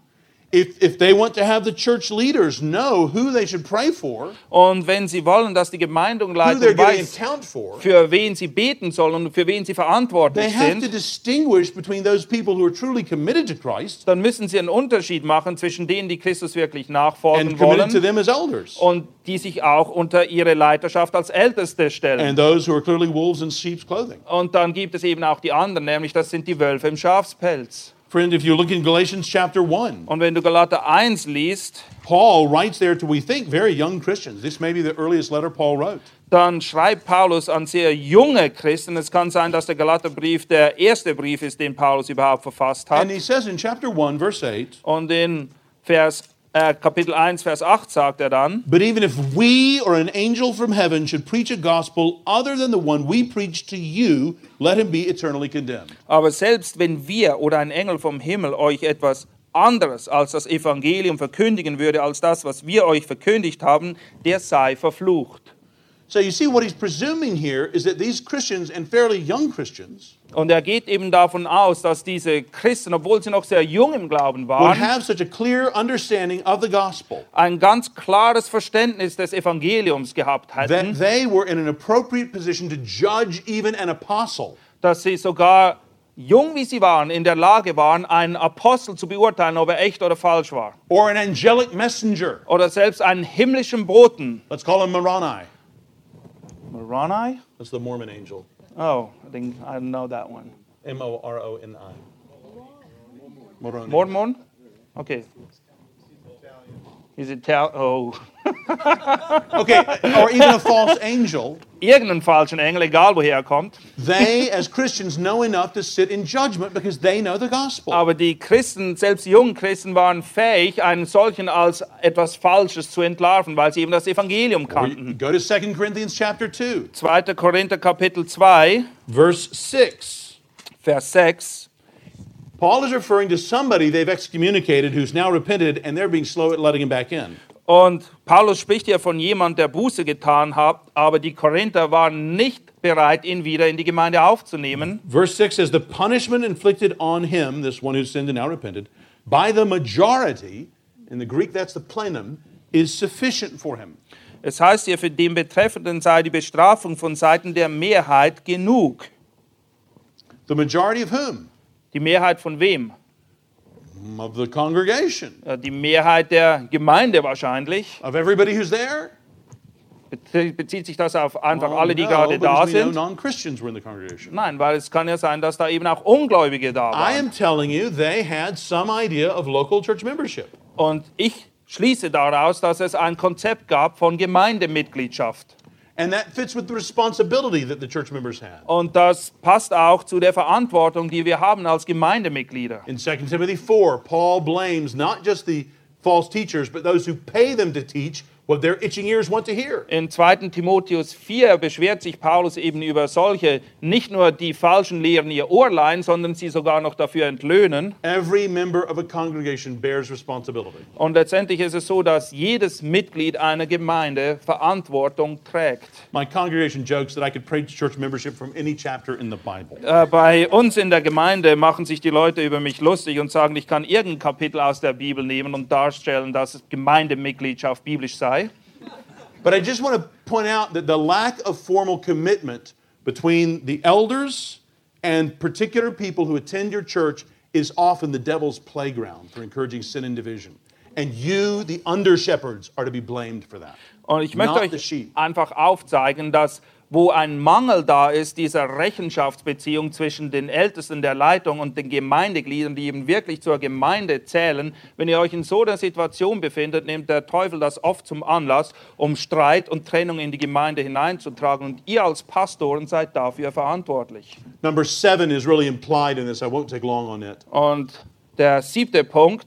Und wenn sie wollen, dass die Gemeindeleitung weiß, for, für wen sie beten sollen und für wen sie verantwortlich sind, distinguish between those people who are truly committed to Christ dann müssen sie einen Unterschied machen zwischen denen, die Christus wirklich nachfolgen wollen them as elders, und die sich auch unter ihre Leiterschaft als Älteste stellen. and those who are clearly wolves in sheep's clothing. Und dann gibt es eben auch die anderen, nämlich das sind die Wölfe im Schafspelz. Friend, if you look in Galatians chapter 1, Und wenn du Galater 1 liest, Paul writes there to, we think, very young Christians. This may be the earliest letter Paul wrote. dann schreibt Paulus an sehr junge Christen. Es kann sein, dass der Galaterbrief der erste Brief ist, den Paulus überhaupt verfasst hat. And he says in chapter 1, verse 8, Und in Vers, Kapitel 1, Vers 8 sagt er dann, But even if we or an angel from heaven should preach a gospel other than the one we preach to you, let him be eternally condemned. aber selbst wenn wir oder ein Engel vom Himmel euch etwas anderes als das Evangelium verkündigen würde, als das, was wir euch verkündigt haben, der sei verflucht. So you see, what he's presuming here is that these Christians and fairly young Christians Und er geht eben davon aus, dass diese Christen, obwohl sie noch sehr jung im Glauben waren, gospel ein ganz klares Verständnis des Evangeliums gehabt hätten, dass sie sogar jung wie sie waren, in der Lage waren, einen Apostel zu beurteilen, ob er echt oder falsch war. Oder selbst einen himmlischen Boten. Let's call him Moroni. Moroni? That's the Mormon angel. Oh, I think I don't know that one. M O R O N I. Moroni. Mormon? Okay. Is it Ital Oh. Okay, or even a false angel. Irgendeinen falschen Engel, egal woher er kommt. They, as Christians, know enough to sit in judgment because they know the gospel. Aber die Christen, selbst die jungen Christen, waren fähig, einen solchen als etwas Falsches zu entlarven, weil sie eben das Evangelium kannten. Go to 2 Corinthians chapter 2, 2. Korinther Kapitel 2, verse 6. Vers 6. Paul is referring to somebody they've excommunicated who's now repented and they're being slow at letting him back in. Und Paulus spricht hier von jemand, der Buße getan hat, aber die Korinther waren nicht bereit, ihn wieder in die Gemeinde aufzunehmen. Verse 6 says, The punishment inflicted on him, this one who sinned and now repented, by the majority, in the Greek that's the plenum, is sufficient for him. Es heißt hier, für den Betreffenden sei die Bestrafung von Seiten der Mehrheit genug. The majority of whom? Die Mehrheit von wem? Of the congregation, Äh, Die Mehrheit der Gemeinde wahrscheinlich. of everybody who's there. Bezie- Bezieht sich das auf einfach Well, alle, die no, gerade da sind? non-Christians were in the congregation. Nein, weil es kann ja sein, dass da eben auch Ungläubige da I waren. am telling you, they had some idea of local church membership. Und ich schließe daraus, dass es ein Konzept gab von Gemeindemitgliedschaft. And that fits with the responsibility that the church members have. Und das passt auch zu der Verantwortung, die wir haben als Gemeindemitglieder. In 2 Timothy 4, Paul blames not just the false teachers, but those who pay them to teach what their itching ears want to hear. In 2. Timotheus 4 beschwert sich Paulus eben über solche, nicht nur die falschen Lehren ihr Ohrlein, sondern sie sogar noch dafür entlöhnen. Every member of a congregation bears responsibility. Und letztendlich ist es so, dass jedes Mitglied einer Gemeinde Verantwortung trägt. My congregation jokes that I could preach church membership from any chapter in the Bible. Äh, bei uns in der Gemeinde machen sich die Leute über mich lustig und sagen, ich kann irgendein Kapitel aus der Bibel nehmen und darstellen, dass Gemeindemitgliedschaft biblisch sei. But I just want to point out that the lack of formal commitment between the elders and particular people who attend your church is often the devil's playground for encouraging sin and division. And you, the under shepherds, are to be blamed for that. Und ich möchte euch einfach aufzeigen, dass wo ein Mangel da ist, dieser Rechenschaftsbeziehung zwischen den Ältesten der Leitung und den Gemeindegliedern, die eben wirklich zur Gemeinde zählen, wenn ihr euch in so einer Situation befindet, nimmt der Teufel das oft zum Anlass, um Streit und Trennung in die Gemeinde hineinzutragen. Und ihr als Pastoren seid dafür verantwortlich. Number seven is really implied in this. I won't take long on it. Und der siebte Punkt,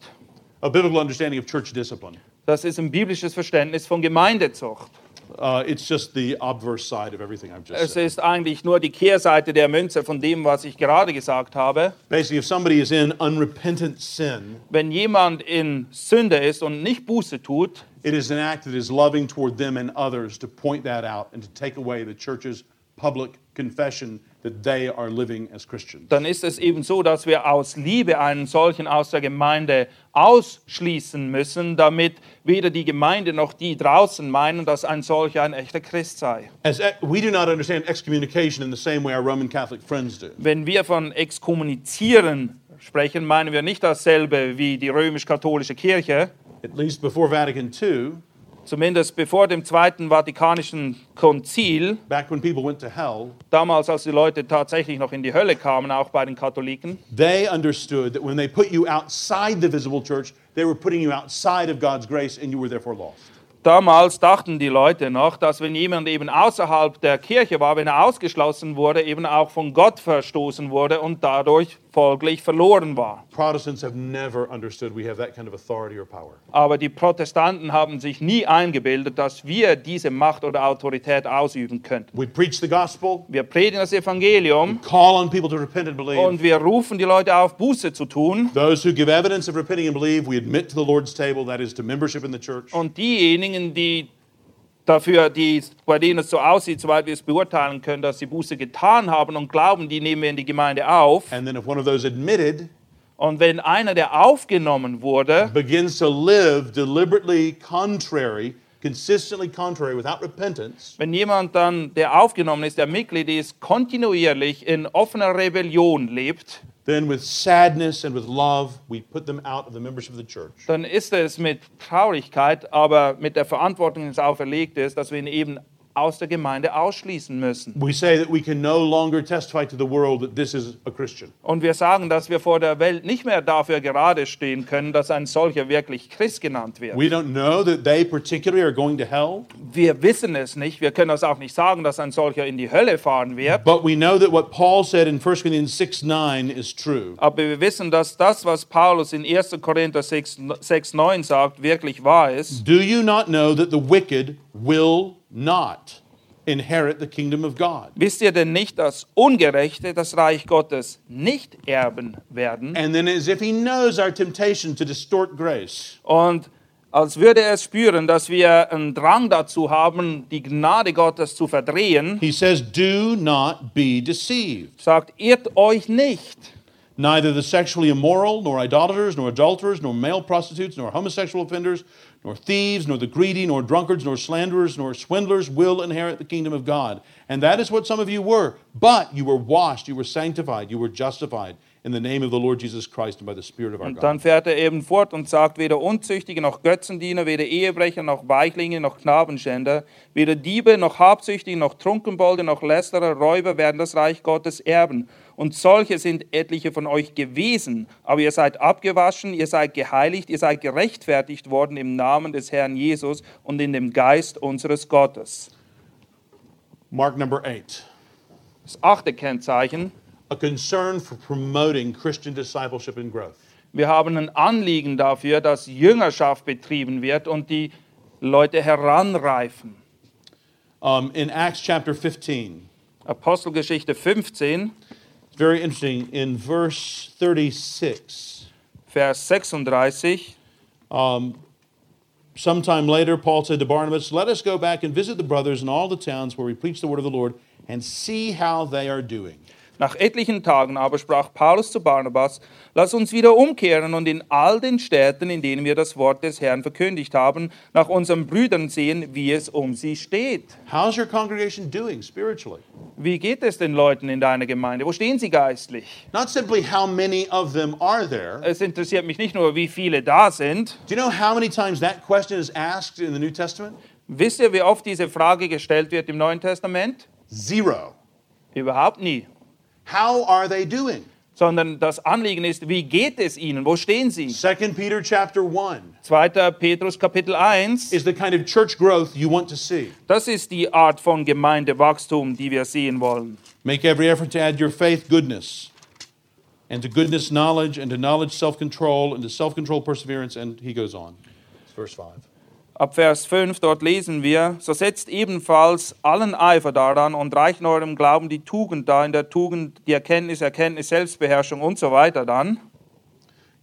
A biblical understanding of church discipline. das ist ein biblisches Verständnis von Gemeindezucht. Uh, it's just the obverse side of everything I've just Es said. ist eigentlich nur die Kehrseite der Münze von dem, was ich gerade gesagt habe. Basically, if somebody is in unrepentant sin, Wenn jemand in Sünde ist und nicht Buße tut, it is an act that is loving toward them and others to point that out and to take away the church's public confession that they are living as Christians. dann ist es eben so, dass wir aus Liebe einen solchen aus der Gemeinde ausschließen müssen, damit weder die Gemeinde noch die draußen meinen, dass ein solcher ein echter Christ sei. As e- we do not understand excommunication in the same way our Roman Catholic friends do. Wenn wir von Exkommunizieren sprechen, meinen wir nicht dasselbe wie die römisch-katholische Kirche, At least before Vatican II, zumindest bevor dem Zweiten Vatikanischen Konzil, back when people went to hell, damals als die Leute tatsächlich noch in die Hölle kamen, auch bei den Katholiken, they understood that when they put you outside the visible church, they were putting you outside of God's grace and you were therefore lost. Damals dachten die Leute noch, dass wenn jemand eben außerhalb der Kirche war, wenn er ausgeschlossen wurde, eben auch von Gott verstoßen wurde und dadurch folglich verloren war. Protestants have never understood we have that kind of authority or power. Aber die Protestanten haben sich nie eingebildet, dass wir diese Macht oder Autorität ausüben könnten. We preach the gospel, Wir predigen das Evangelium call on people to repent and believe. und wir rufen die Leute auf, Buße zu tun. Those who give evidence of repenting and believe, we admit to the Lord's table, that is to membership in the church. Und diejenigen, die dafür, die, bei denen es so aussieht, soweit wir es beurteilen können, dass sie Buße getan haben und glauben, die nehmen wir in die Gemeinde auf. And then if one of those admitted Und wenn einer, der aufgenommen wurde, begins to live deliberately contrary, consistently contrary, without repentance, wenn jemand dann, der aufgenommen ist, der Mitglied ist, kontinuierlich in offener Rebellion lebt, then with sadness and with love, we put them out of the membership of the church. dann ist es mit Traurigkeit, aber mit der Verantwortung, die uns auferlegt ist, dass wir ihn eben aus der Gemeinde ausschließen müssen. We say that we can no longer testify to the world that this is a Christian. Und wir sagen, dass wir vor der Welt nicht mehr dafür gerade stehen können, dass ein solcher wirklich Christ genannt wird. We don't know that they particularly are going to hell, Wir wissen es nicht. Wir können das auch nicht sagen, dass ein solcher in die Hölle fahren wird. but we know that what Paul said in 1 Corinthians 6 9 is true. Aber wir wissen, dass das, was Paulus in 1. Korinther 6, 6 9 sagt, wirklich wahr ist. Do you not know that the wicked will not inherit the kingdom of God? Wisst ihr denn nicht, dass Ungerechte das Reich Gottes nicht erben werden? And then, as if he knows our temptation to distort grace, Und als würde er spüren, dass wir einen Drang dazu haben, die Gnade Gottes zu verdrehen, he says, Do not be deceived. sagt, irrt euch nicht. Neither the sexually immoral, nor idolaters, nor adulterers, nor male prostitutes, nor homosexual offenders, nor thieves, nor the greedy, nor drunkards, nor slanderers, nor swindlers will inherit the kingdom of God. And that is what some of you were. But you were washed, you were sanctified, you were justified in the name of the Lord Jesus Christ and by the Spirit of our Und God. dann fährt er eben fort und sagt, weder Unzüchtige noch Götzendiener, weder Ehebrecher noch Weichlinge noch Knabenschänder, weder Diebe noch Habsüchtige noch Trunkenbolde noch Lästerer, Räuber werden das Reich Gottes erben. Und solche sind etliche von euch gewesen. Aber ihr seid abgewaschen, ihr seid geheiligt, ihr seid gerechtfertigt worden im Namen des Herrn Jesus und in dem Geist unseres Gottes. Mark number eight Das achte Kennzeichen. a concern for promoting Christian discipleship and growth. Wir haben ein Anliegen dafür, dass Jüngerschaft betrieben wird und die Leute heranreifen. Um, in Acts chapter 15, Apostelgeschichte 15, it's very interesting. In verse 36, Vers 36, Um, sometime later, Paul said to Barnabas, Let us go back and visit the brothers in all the towns where we preach the word of the Lord and see how they are doing. Nach etlichen Tagen aber sprach Paulus zu Barnabas, lass uns wieder umkehren und in all den Städten, in denen wir das Wort des Herrn verkündigt haben, nach unseren Brüdern sehen, wie es um sie steht. How's your congregation doing spiritually? Wie geht es den Leuten in deiner Gemeinde? Wo stehen sie geistlich? Not simply how many of them are there. Es interessiert mich nicht nur, wie viele da sind. Do you know how many times that question is asked in the New Testament? Wisst ihr, wie oft diese Frage gestellt wird im Neuen Testament? Zero. Überhaupt nie. How are they doing? Sondern das Anliegen ist, wie geht es ihnen? Wo stehen sie? 2 Peter chapter 1 2. Petrus Kapitel 1. is the kind of church growth you want to see. Das ist die Art von Gemeindewachstum, die wir sehen wollen. Make every effort to add your faith goodness, and to goodness knowledge, and to knowledge self control, and to self control perseverance. And he goes on. It's verse 5. Ab Vers 5 dort lesen wir, so setzt ebenfalls allen Eifer daran und reicht eurem Glauben die Tugend dar, in der Tugend die Erkenntnis, Erkenntnis, Selbstbeherrschung und so weiter dann.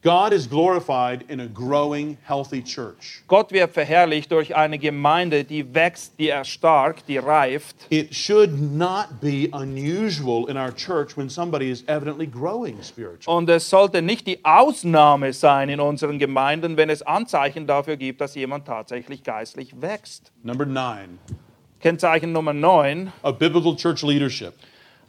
God is glorified in a growing, healthy church. Gott wird verherrlicht durch eine Gemeinde, die wächst, die erstarkt, die reift. It should not be unusual in our church when somebody is evidently growing spiritually. Und es sollte nicht die Ausnahme sein in unseren Gemeinden, wenn es Anzeichen dafür gibt, dass jemand tatsächlich geistlich wächst. Number nine, Kennzeichen Nummer 9. a biblical church leadership.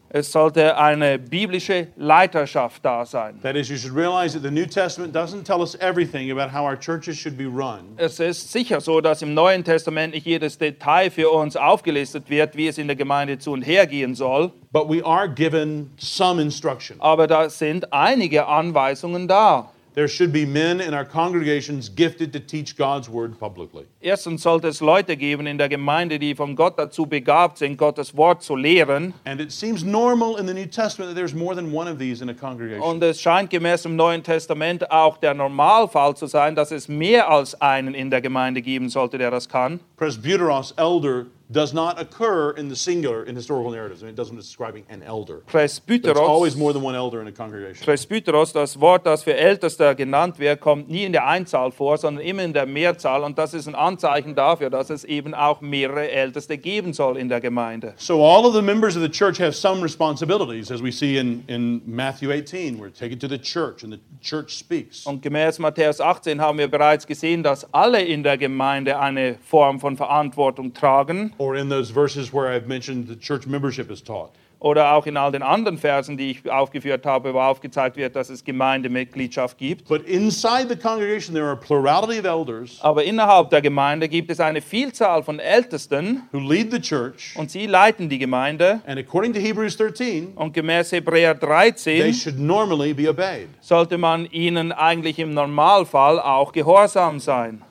Es sollte eine biblische Leiterschaft da sein. That is, you should realize that the New Testament doesn't tell us everything about how our churches should be run. Es ist sicher so, dass im Neuen Testament nicht jedes Detail für uns aufgelistet wird, wie es in der Gemeinde zu und her gehen soll, But we are given some instruction. aber da sind einige Anweisungen da. There should be men in our congregations gifted to teach God's word publicly. Erstens sollte es Leute geben in der Gemeinde, die von Gott dazu begabt sind, Gottes Wort zu lehren. And it seems normal in the New Testament that there's more than one of these in a congregation. Und es scheint gemäß dem Neuen Testament auch der Normalfall zu sein, dass es mehr als einen in der Gemeinde geben sollte, der das kann. Presbyteros, elder, does not occur in the singular in historical narratives. I mean, it doesn't describing an elder. But it's always Presbyteros, more than one elder in a congregation. Presbyteros, das Wort, das für Ältester genannt wird, kommt nie in der Einzahl vor, sondern immer in der Mehrzahl. Und das ist ein Anzeichen dafür, dass es eben auch mehrere Älteste geben soll in der Gemeinde. So all of the members of the church have some responsibilities, as we see in, in Matthew 18. We're taken to the church, and the church speaks. Und gemäß Matthäus 18 haben wir bereits gesehen, dass alle in der Gemeinde eine Form von Verantwortung tragen. Or in those verses where I've mentioned the church membership is taught. Oder auch in all den anderen Versen, die ich aufgeführt habe, wo aufgezeigt wird, dass es Gemeindemitgliedschaft gibt. But inside the congregation, there are a plurality of elders Aber innerhalb der Gemeinde gibt es eine Vielzahl von Ältesten who lead the church. und sie leiten die Gemeinde. And according to Hebrews 13, Und gemäß Hebräer they 13 should normally be obeyed. sollte man ihnen eigentlich im Normalfall auch gehorsam sein.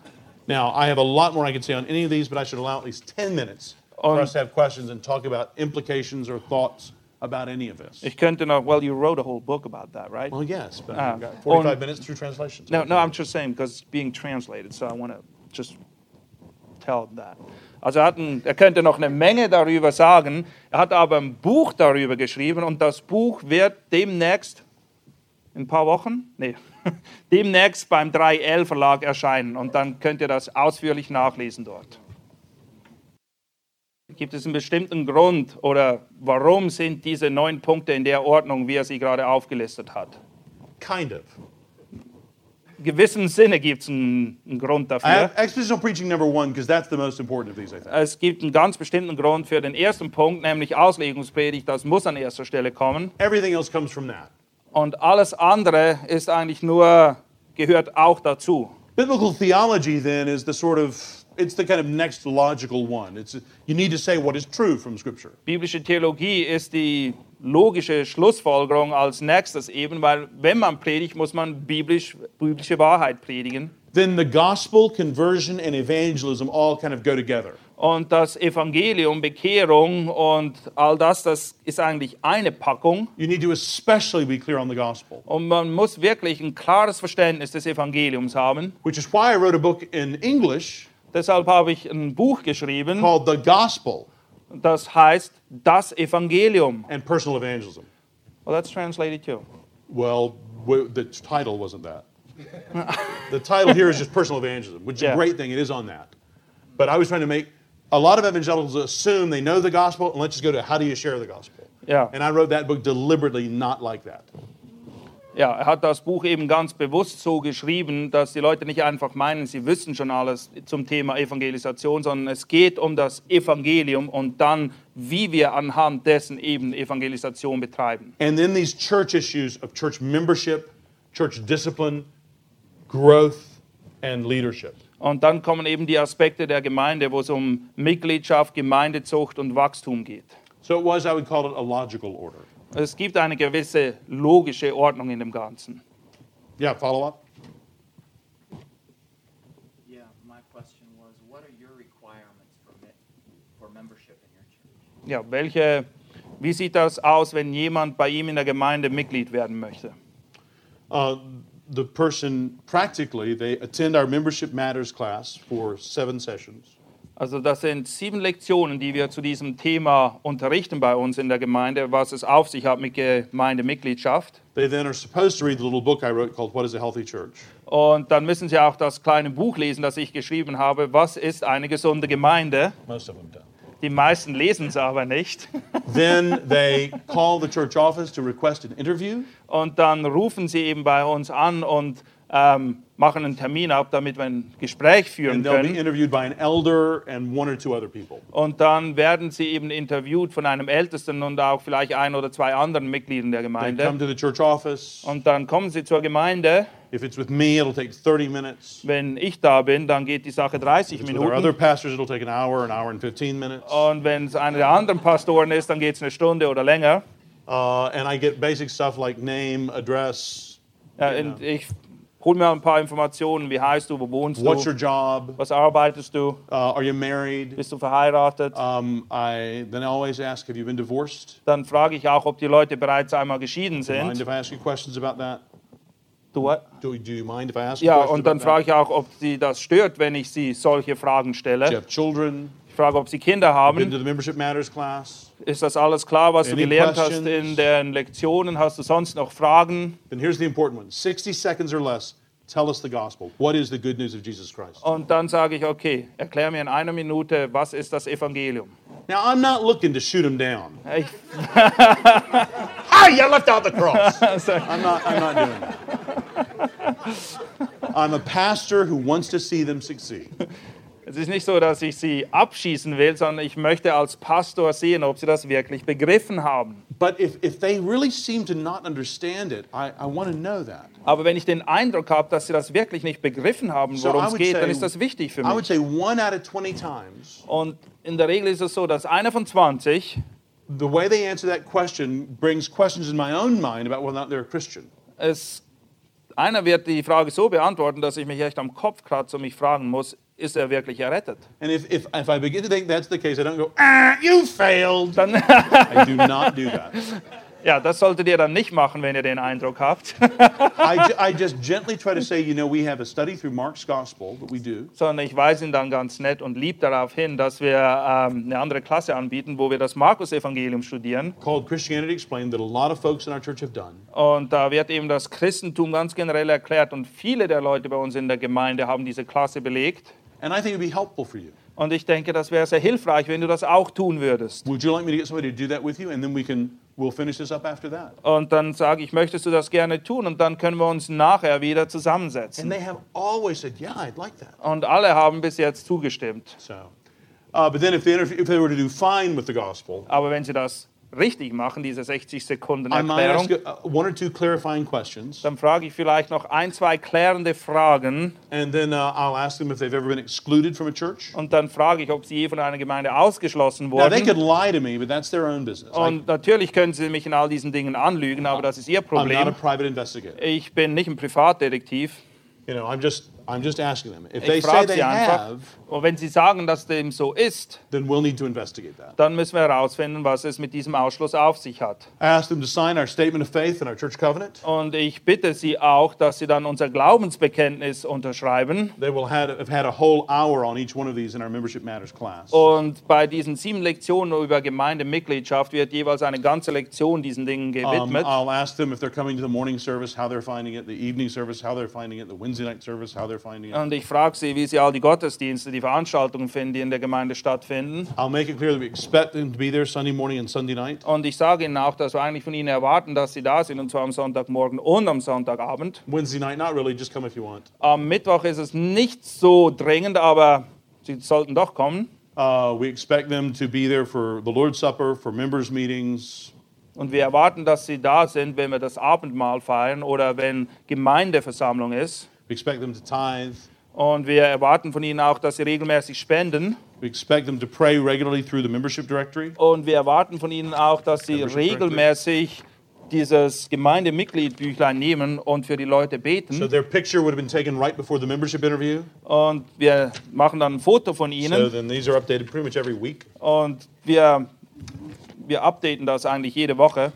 Now, I have a lot more I could say on any of these, but I should allow at least 10 minutes for us to have questions and talk about implications or thoughts about any of this. Ich könnte noch, well, you wrote a whole book about that, right? Well, yes, but Ah. I've got 45 On- minutes through translations. No, no, I'm just saying because it's being translated, so I want to just tell that. Also er, ein, er könnte noch eine Menge darüber sagen, er hat aber ein Buch darüber geschrieben und das Buch wird demnächst, in ein paar Wochen, nee, demnächst beim 3L Verlag erscheinen und dann könnt ihr das ausführlich nachlesen dort. Gibt es einen bestimmten Grund oder warum sind diese neun Punkte in der Ordnung, wie er sie gerade aufgelistet hat? Kind of. gewissem Sinne gibt es einen, einen Grund dafür. have expositional preaching number one because that's the most important of these, I think. Es gibt einen ganz bestimmten Grund für den ersten Punkt, nämlich Auslegungspredigt. Das muss an erster Stelle kommen. Everything else comes from that. Und alles andere ist eigentlich nur, gehört auch dazu. Biblical theology, then, is the sort of, it's the kind of next logical one. It's, you need to say what is true from Scripture. Biblische Theologie ist die logische Schlussfolgerung als nächstes eben, weil wenn man predigt, muss man biblisch, biblische Wahrheit predigen. Then the gospel, conversion, and evangelism all kind of go together. Und das Evangelium, Bekehrung und all das, das ist eigentlich eine Packung. You need to especially be clear on the gospel, Und man muss wirklich ein klares Verständnis des Evangeliums haben. which is why I wrote a book in English Deshalb habe ich ein Buch geschrieben, called The Gospel das heißt Das Evangelium. and Personal Evangelism. Well, that's translated too. Well, the title wasn't that. the title here is just personal evangelism, which is Yeah. a great thing. It is on that. But I was trying to make a lot of evangelicals assume they know the gospel, and let's just go to how do you share the gospel. Ja. And I wrote that book deliberately not like that. Ja, er hat das Buch eben ganz bewusst so geschrieben, dass die Leute nicht einfach meinen, sie wissen schon alles zum Thema Evangelisation, sondern es geht um das Evangelium und dann, wie wir anhand dessen eben Evangelisation betreiben. And then these church issues of church membership, church discipline, growth, and leadership. Und dann kommen eben die Aspekte der Gemeinde, wo es um Mitgliedschaft, Gemeindezucht und Wachstum geht. So it was, I would call it a logical order. Es gibt eine gewisse logische Ordnung in dem Ganzen. Yeah, follow up? Yeah, my question was, what are your requirements for, for membership in your church? Ja, welche, wie sieht das aus, wenn jemand bei ihm in der Gemeinde Mitglied werden möchte? Uh, the person, practically, they attend our Membership Matters class for seven sessions. Also das sind sieben Lektionen, die wir zu diesem Thema unterrichten bei uns in der Gemeinde, was es auf sich hat mit Gemeindemitgliedschaft. They then are supposed to read the little book I wrote called What is a Healthy Church? Und dann müssen sie auch das kleine Buch lesen, das ich geschrieben habe, was ist eine gesunde Gemeinde? Most of them don't. Die meisten lesen es aber nicht. then they call the church office to request an interview. Und dann rufen sie eben bei uns an und ähm, machen einen Termin ab, damit wir ein Gespräch führen And they'll be können. interviewed by an elder and one or two other people. Und dann werden sie eben interviewt von einem Ältesten und auch vielleicht ein oder zwei anderen Mitgliedern der They come Gemeinde. to the church office. Und dann kommen sie zur Gemeinde. If it's with me, it'll take 30 minutes. Wenn ich da bin, dann geht die Sache 30 If it's with our other Minuten. pastors, it'll take an hour, an hour and 15 minutes. Und wenn es einer der anderen Pastoren ist, dann geht es eine Stunde oder länger. Uh, and I get basic stuff like name, address, Ja, und ich hole mir ein paar Informationen. Wie heißt du? Wo wohnst what's your du? job, Was arbeitest du? uh, are you married? Bist du verheiratet? Um, I then I always ask, have you been divorced? Dann frage ich auch, ob die Leute bereits einmal geschieden Mind sind. if I ask you questions about that? Du, what? Do, do you mind if I ask you ja, und dann frage ich auch, ob sie das stört, wenn ich sie solche Fragen? Do you stelle. have children? Ich frage, ob sie Kinder Been haben. to the Membership Matters class? Ist das alles klar, was du Any gelernt hast questions? in den Lektionen? Hast du sonst noch Fragen? Then here's the important one 60 seconds or less. Tell us the gospel. What is the good news of Jesus Christ? Und dann sage ich, okay, erklär mir in einer Minute, was ist das Evangelium? Now, I'm not looking to shoot him down. Ich, Ah, you left out the cross. I'm not, I'm not doing that. I'm a pastor who wants to see them succeed. es ist nicht so, dass ich sie abschießen will, sondern ich möchte als Pastor sehen, ob sie das wirklich begriffen haben. But if, if they really seem to not understand it, I, I want to know that. Aber wenn ich den Eindruck habe, dass sie das wirklich nicht begriffen haben, worum es geht, say- dann ist das wichtig für I would mich. say one out of 20 times, Und in der Regel ist es so, dass einer von 20 the way they answer that question brings questions in my own mind about whether or not they're a Christian. es, einer wird die Frage so beantworten, dass ich mich echt am Kopf kratze und mich fragen muss, ist er wirklich errettet? And if, if, if I begin to think that's the case, I don't go, ah, you failed. Dann, I do not do that. ja, das solltet ihr dann nicht machen, wenn ihr den Eindruck habt, I, I just gently try to say, you know, we have a study through Mark's gospel that we do. sondern ich weise ihn dann ganz nett und lieb darauf hin, dass wir ähm, eine andere Klasse anbieten, wo wir das Markus-Evangelium studieren. called Christianity Explained that a lot of folks in our church have done. Und da wird eben das Christentum ganz generell erklärt und viele der Leute bei uns in der Gemeinde haben diese Klasse belegt. And I think it would be helpful for you. Und ich denke, das wäre sehr hilfreich, wenn du das auch tun würdest. Would you like me to get somebody to do that with you? And then we can, we'll finish this up after that. Und dann sage ich, möchtest du das gerne tun? Und dann können wir uns nachher wieder And zusammensetzen. they have always said, yeah, I'd like that. Und alle haben bis jetzt zugestimmt. So, uh, but then if they, if they were to do fine with the gospel, Aber wenn sie das richtig machen, diese 60 Sekunden Erklärung, uh, one or two clarifying questions. dann frage ich vielleicht noch ein, zwei klärende Fragen. Then uh, I'll ask them if they've ever been excluded from a church. Und dann frage ich, ob sie je von einer Gemeinde ausgeschlossen wurden. me, Und natürlich können sie mich in all diesen Dingen anlügen, aber das ist ihr I'm not a Problem. private investigator. Ich bin nicht ein Privatdetektiv. You know, I'm just, I'm just asking them. If they Ich say they sie einfach. have, Und wenn sie sagen, dass dem so ist, then we'll need to investigate that. dann müssen wir herausfinden, was es mit diesem Ausschluss auf sich hat. I asked them to sign our statement of faith and our church covenant. Und ich bitte Sie auch, dass Sie dann unser Glaubensbekenntnis unterschreiben. They will have, have had a whole hour on each one of these in our Membership Matters class. Und bei diesen sieben Lektionen über Gemeindemitgliedschaft wird jeweils eine ganze Lektion diesen Dingen Um, gewidmet. I'll ask them if they're coming to the morning service, how they're finding it, the evening service, how they're finding it, the Wednesday night service, how they're. Und ich frage Sie, wie Sie all die Gottesdienste, die Veranstaltungen finden, die in der Gemeinde stattfinden. I'll make it clear that we expect them to be there Sunday morning and Sunday night. Und ich sage Ihnen auch, dass wir eigentlich von Ihnen erwarten, dass Sie da sind, und zwar am Sonntagmorgen und am Sonntagabend. Wednesday night, not really, just come if you want. Am Mittwoch ist es nicht so dringend, aber Sie sollten doch kommen. Uh, we expect them to be there for the Lord's Supper, for members' meetings, Und wir erwarten, dass Sie da sind, wenn wir das Abendmahl feiern oder wenn Gemeindeversammlung ist. We expect them to tithe. Und wir erwarten von ihnen auch, dass sie regelmäßig spenden. We expect them to pray regularly through the membership directory. Und wir erwarten von ihnen auch, dass sie Membership regelmäßig dieses Gemeindemitgliedbüchlein nehmen und für die Leute So beten. their picture would have been taken right before the membership interview. Und wir machen dann ein Foto von So ihnen then these are updated pretty much every week. und wir, wir updaten das eigentlich jede Woche.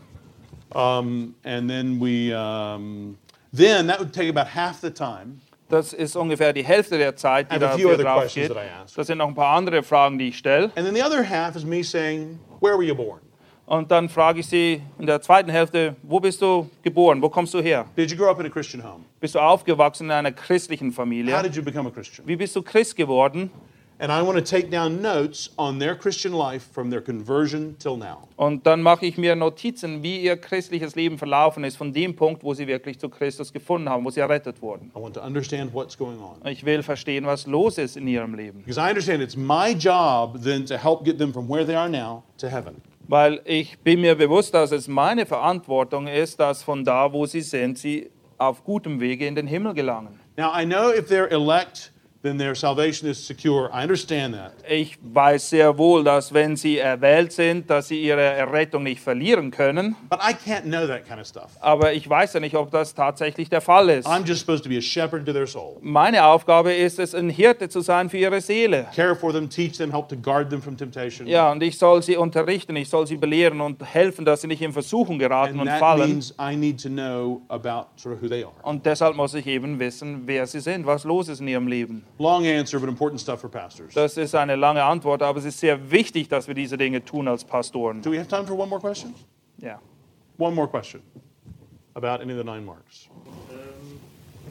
Um, and then we, um, then that would take about half the time. Das ist ungefähr die Hälfte der Zeit, die dafür drauf geht. Das sind noch ein paar andere Fragen, die ich stelle. And then the other half is me saying, Where were you born? Und dann frage ich sie in der zweiten Hälfte, wo bist du geboren? Wo kommst du her? Did you grow up in a Christian home? Bist du aufgewachsen in einer christlichen How Familie? did you become a Christian? Wie bist du Christ geworden? And I want to take down notes on their Christian life from their conversion till now. Und dann mache ich mir Notizen, wie ihr christliches Leben verlaufen ist, von dem Punkt, wo sie wirklich zu Christus gefunden haben, wo sie errettet wurden. I want to understand what's going on. Ich will verstehen, was los ist in ihrem Leben. Because I understand it's my job then to help get them from where they are now to heaven. Weil ich bin mir bewusst, dass es meine Verantwortung ist, dass von da, wo sie sind, sie auf gutem Wege in den Himmel gelangen. Now, I know if they're elect, then their salvation is secure. I understand that. Ich weiß sehr wohl, dass wenn sie erwählt sind, dass sie ihre Errettung nicht verlieren können. But I can't know that kind of stuff. Aber ich weiß ja nicht, ob das tatsächlich der Fall ist. I'm just supposed to be a shepherd to their soul. Meine Aufgabe ist es, ein Hirte zu sein für ihre Seele. Care for them, teach them, help to guard them from temptation. Ja, und ich soll sie unterrichten, ich soll sie belehren und helfen, dass sie nicht in Versuchung geraten And und that fallen. means I need to know about sort of who they are. Und deshalb muss ich eben wissen, wer sie sind, was los ist in ihrem Leben. Long answer, but important stuff for pastors. Das ist eine lange Antwort, aber es ist sehr wichtig, dass wir diese Dinge tun als Pastoren. Do we have time for one more question? Ja. One more question about any of the nine marks. Ähm,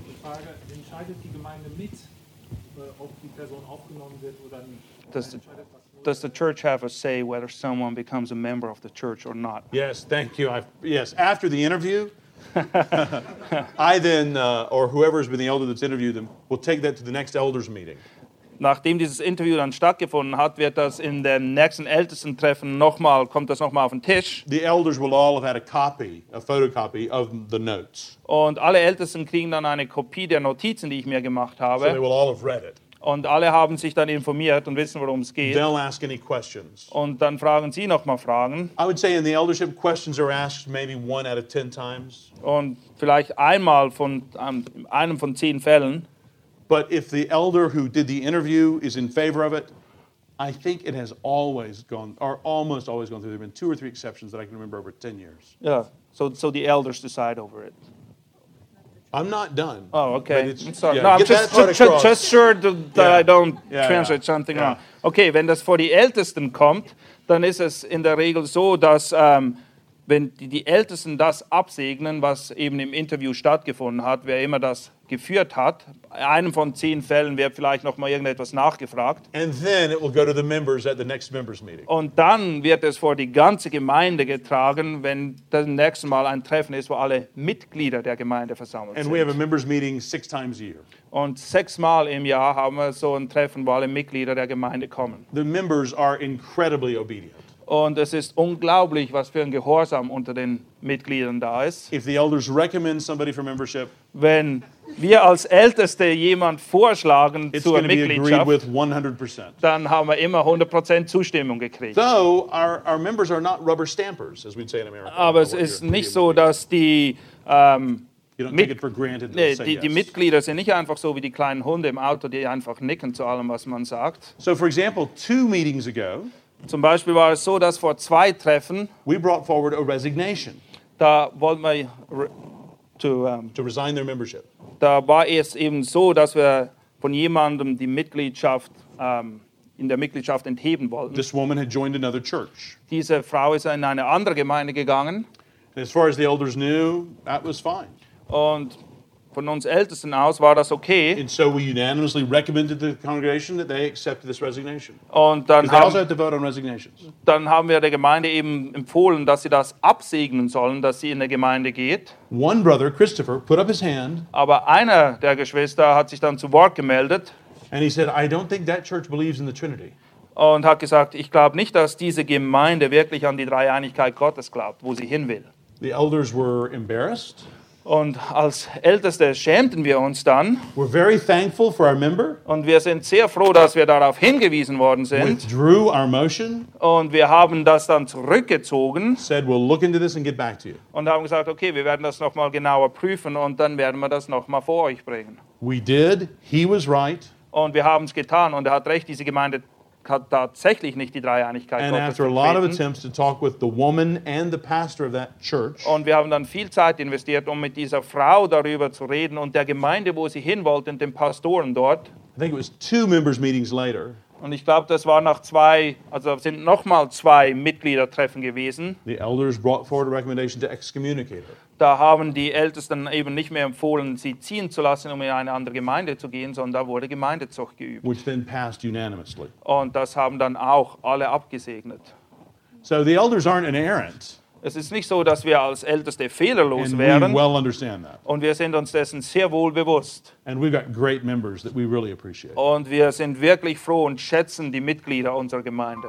die Frage, entscheidet die Gemeinde mit, äh, ob die Person aufgenommen wird oder nicht? Does the, Entscheidet das nur does the church have a say whether someone becomes a member of the church or not? Yes, thank you. I, yes, after the interview, I then, uh, or whoever has been the elder that's interviewed them, will take that to the next elders meeting. Nachdem dieses Interview dann stattgefunden hat, wird das in dem nächsten Ältestentreffen nochmal, kommt das nochmal auf den Tisch. The elders will all have had a copy, a photocopy of the notes. Und alle Ältesten kriegen dann eine Kopie der Notizen, die ich mir gemacht So they habe. will all have read it. Und alle haben sich dann informiert und wissen, worum es geht. They'll ask any questions. Und dann fragen sie nochmal Fragen. I would say in the eldership, questions are asked maybe one out of 10 times. Und vielleicht einmal von ähm, einem von zehn Fällen. But if the elder who did the interview is in favor of it, I think it has always gone, or almost always gone through. There have been two or three exceptions that I can remember over 10 years. Ja, so, so the elders decide over it. I'm not done. Oh, okay. I'm sorry. yeah, no, I'm just, just, just sure that, that Yeah. I don't Yeah, translate something wrong. Okay, wenn das vor die Ältesten kommt, dann ist es in der Regel so, dass ähm, wenn die, die Ältesten das absegnen, was eben im Interview stattgefunden hat, wer immer das geführt hat, in einem von zehn Fällen wird vielleicht noch mal irgendetwas nachgefragt. And then it will go to the members at the next members meeting. Und dann wird es vor die ganze Gemeinde getragen, wenn das nächste Mal ein Treffen ist, wo alle Mitglieder der Gemeinde versammelt And sind. we have a members meeting six times a year. Und sechsmal im Jahr haben wir so ein Treffen, wo alle Mitglieder der Gemeinde kommen. The members are incredibly obedient. Und es ist unglaublich, was für ein Gehorsam unter den Mitgliedern da ist. If the elders recommend somebody for membership, Wenn wir als Älteste jemand vorschlagen it's zur Mitgliedschaft, with 100%. dann haben wir immer 100% Zustimmung gekriegt. Though our, our members are not rubber stampers, as we'd say in America. Aber es ist nicht so, dass die, ähm, You don't mit- take it for granted. nee, die, die yes. Mitglieder sind nicht einfach so wie die kleinen Hunde im Auto, die einfach nicken zu allem, was man sagt. So, for example, two meetings ago, Zum Beispiel war es so, dass vor zwei Treffen, we brought forward a resignation da wollten wir, re- to, ähm, to resign their membership. da war es eben so, dass wir von jemandem die Mitgliedschaft ähm, in der Mitgliedschaft entheben wollten. This woman had joined another church. Diese Frau ist in eine andere Gemeinde gegangen And as far as the elders knew, that was fine. und von uns Ältesten aus war das okay. And so we unanimously recommended to the congregation that they accept this resignation. Und dann Because they also haben, have to vote on resignations. dann haben wir der Gemeinde eben empfohlen, dass sie das absegnen sollen, dass sie in der Gemeinde geht. One brother, Christopher, put up his hand Aber einer der Geschwister hat sich dann zu Wort gemeldet and he said, I don't think that church believes in the Trinity. und hat gesagt, ich glaube nicht, dass diese Gemeinde wirklich an die Dreieinigkeit Gottes glaubt, wo sie hin will. The elders were embarrassed. Und als Älteste schämten wir uns dann. We're very thankful for our member, Und wir sind sehr froh, dass wir darauf hingewiesen worden sind. withdrew our motion, Und wir haben das dann zurückgezogen said we'll look into this and get back to you. und haben gesagt, okay, wir werden das nochmal genauer prüfen und dann werden wir das nochmal vor euch bringen. We did. He was right. Und wir haben es getan und er hat recht, diese Gemeinde tatsächlich nicht die Dreieinigkeit And Gottes after a lot of attempts to talk with the woman and the pastor of that church, Und wir haben dann viel Zeit investiert, um mit dieser Frau darüber zu reden und der Gemeinde, wo sie hin wollte, und den Pastoren dort. I think it was two members' meetings later, Und ich glaube, das war nach zwei, also sind nochmal zwei Mitgliedertreffen gewesen. the elders brought forward a recommendation to excommunicate her. Da haben die Ältesten eben nicht mehr empfohlen, sie ziehen zu lassen, um in eine andere Gemeinde zu gehen, sondern da wurde Gemeindezucht geübt. which then passed unanimously. Und das haben dann auch alle abgesegnet. So the elders aren't inerrant, Es ist nicht so, dass wir als Älteste fehlerlos and we wären. well understand that. Und wir sind uns dessen sehr wohl bewusst. And we've got great members that we really appreciate. Und wir sind wirklich froh und schätzen die Mitglieder unserer Gemeinde.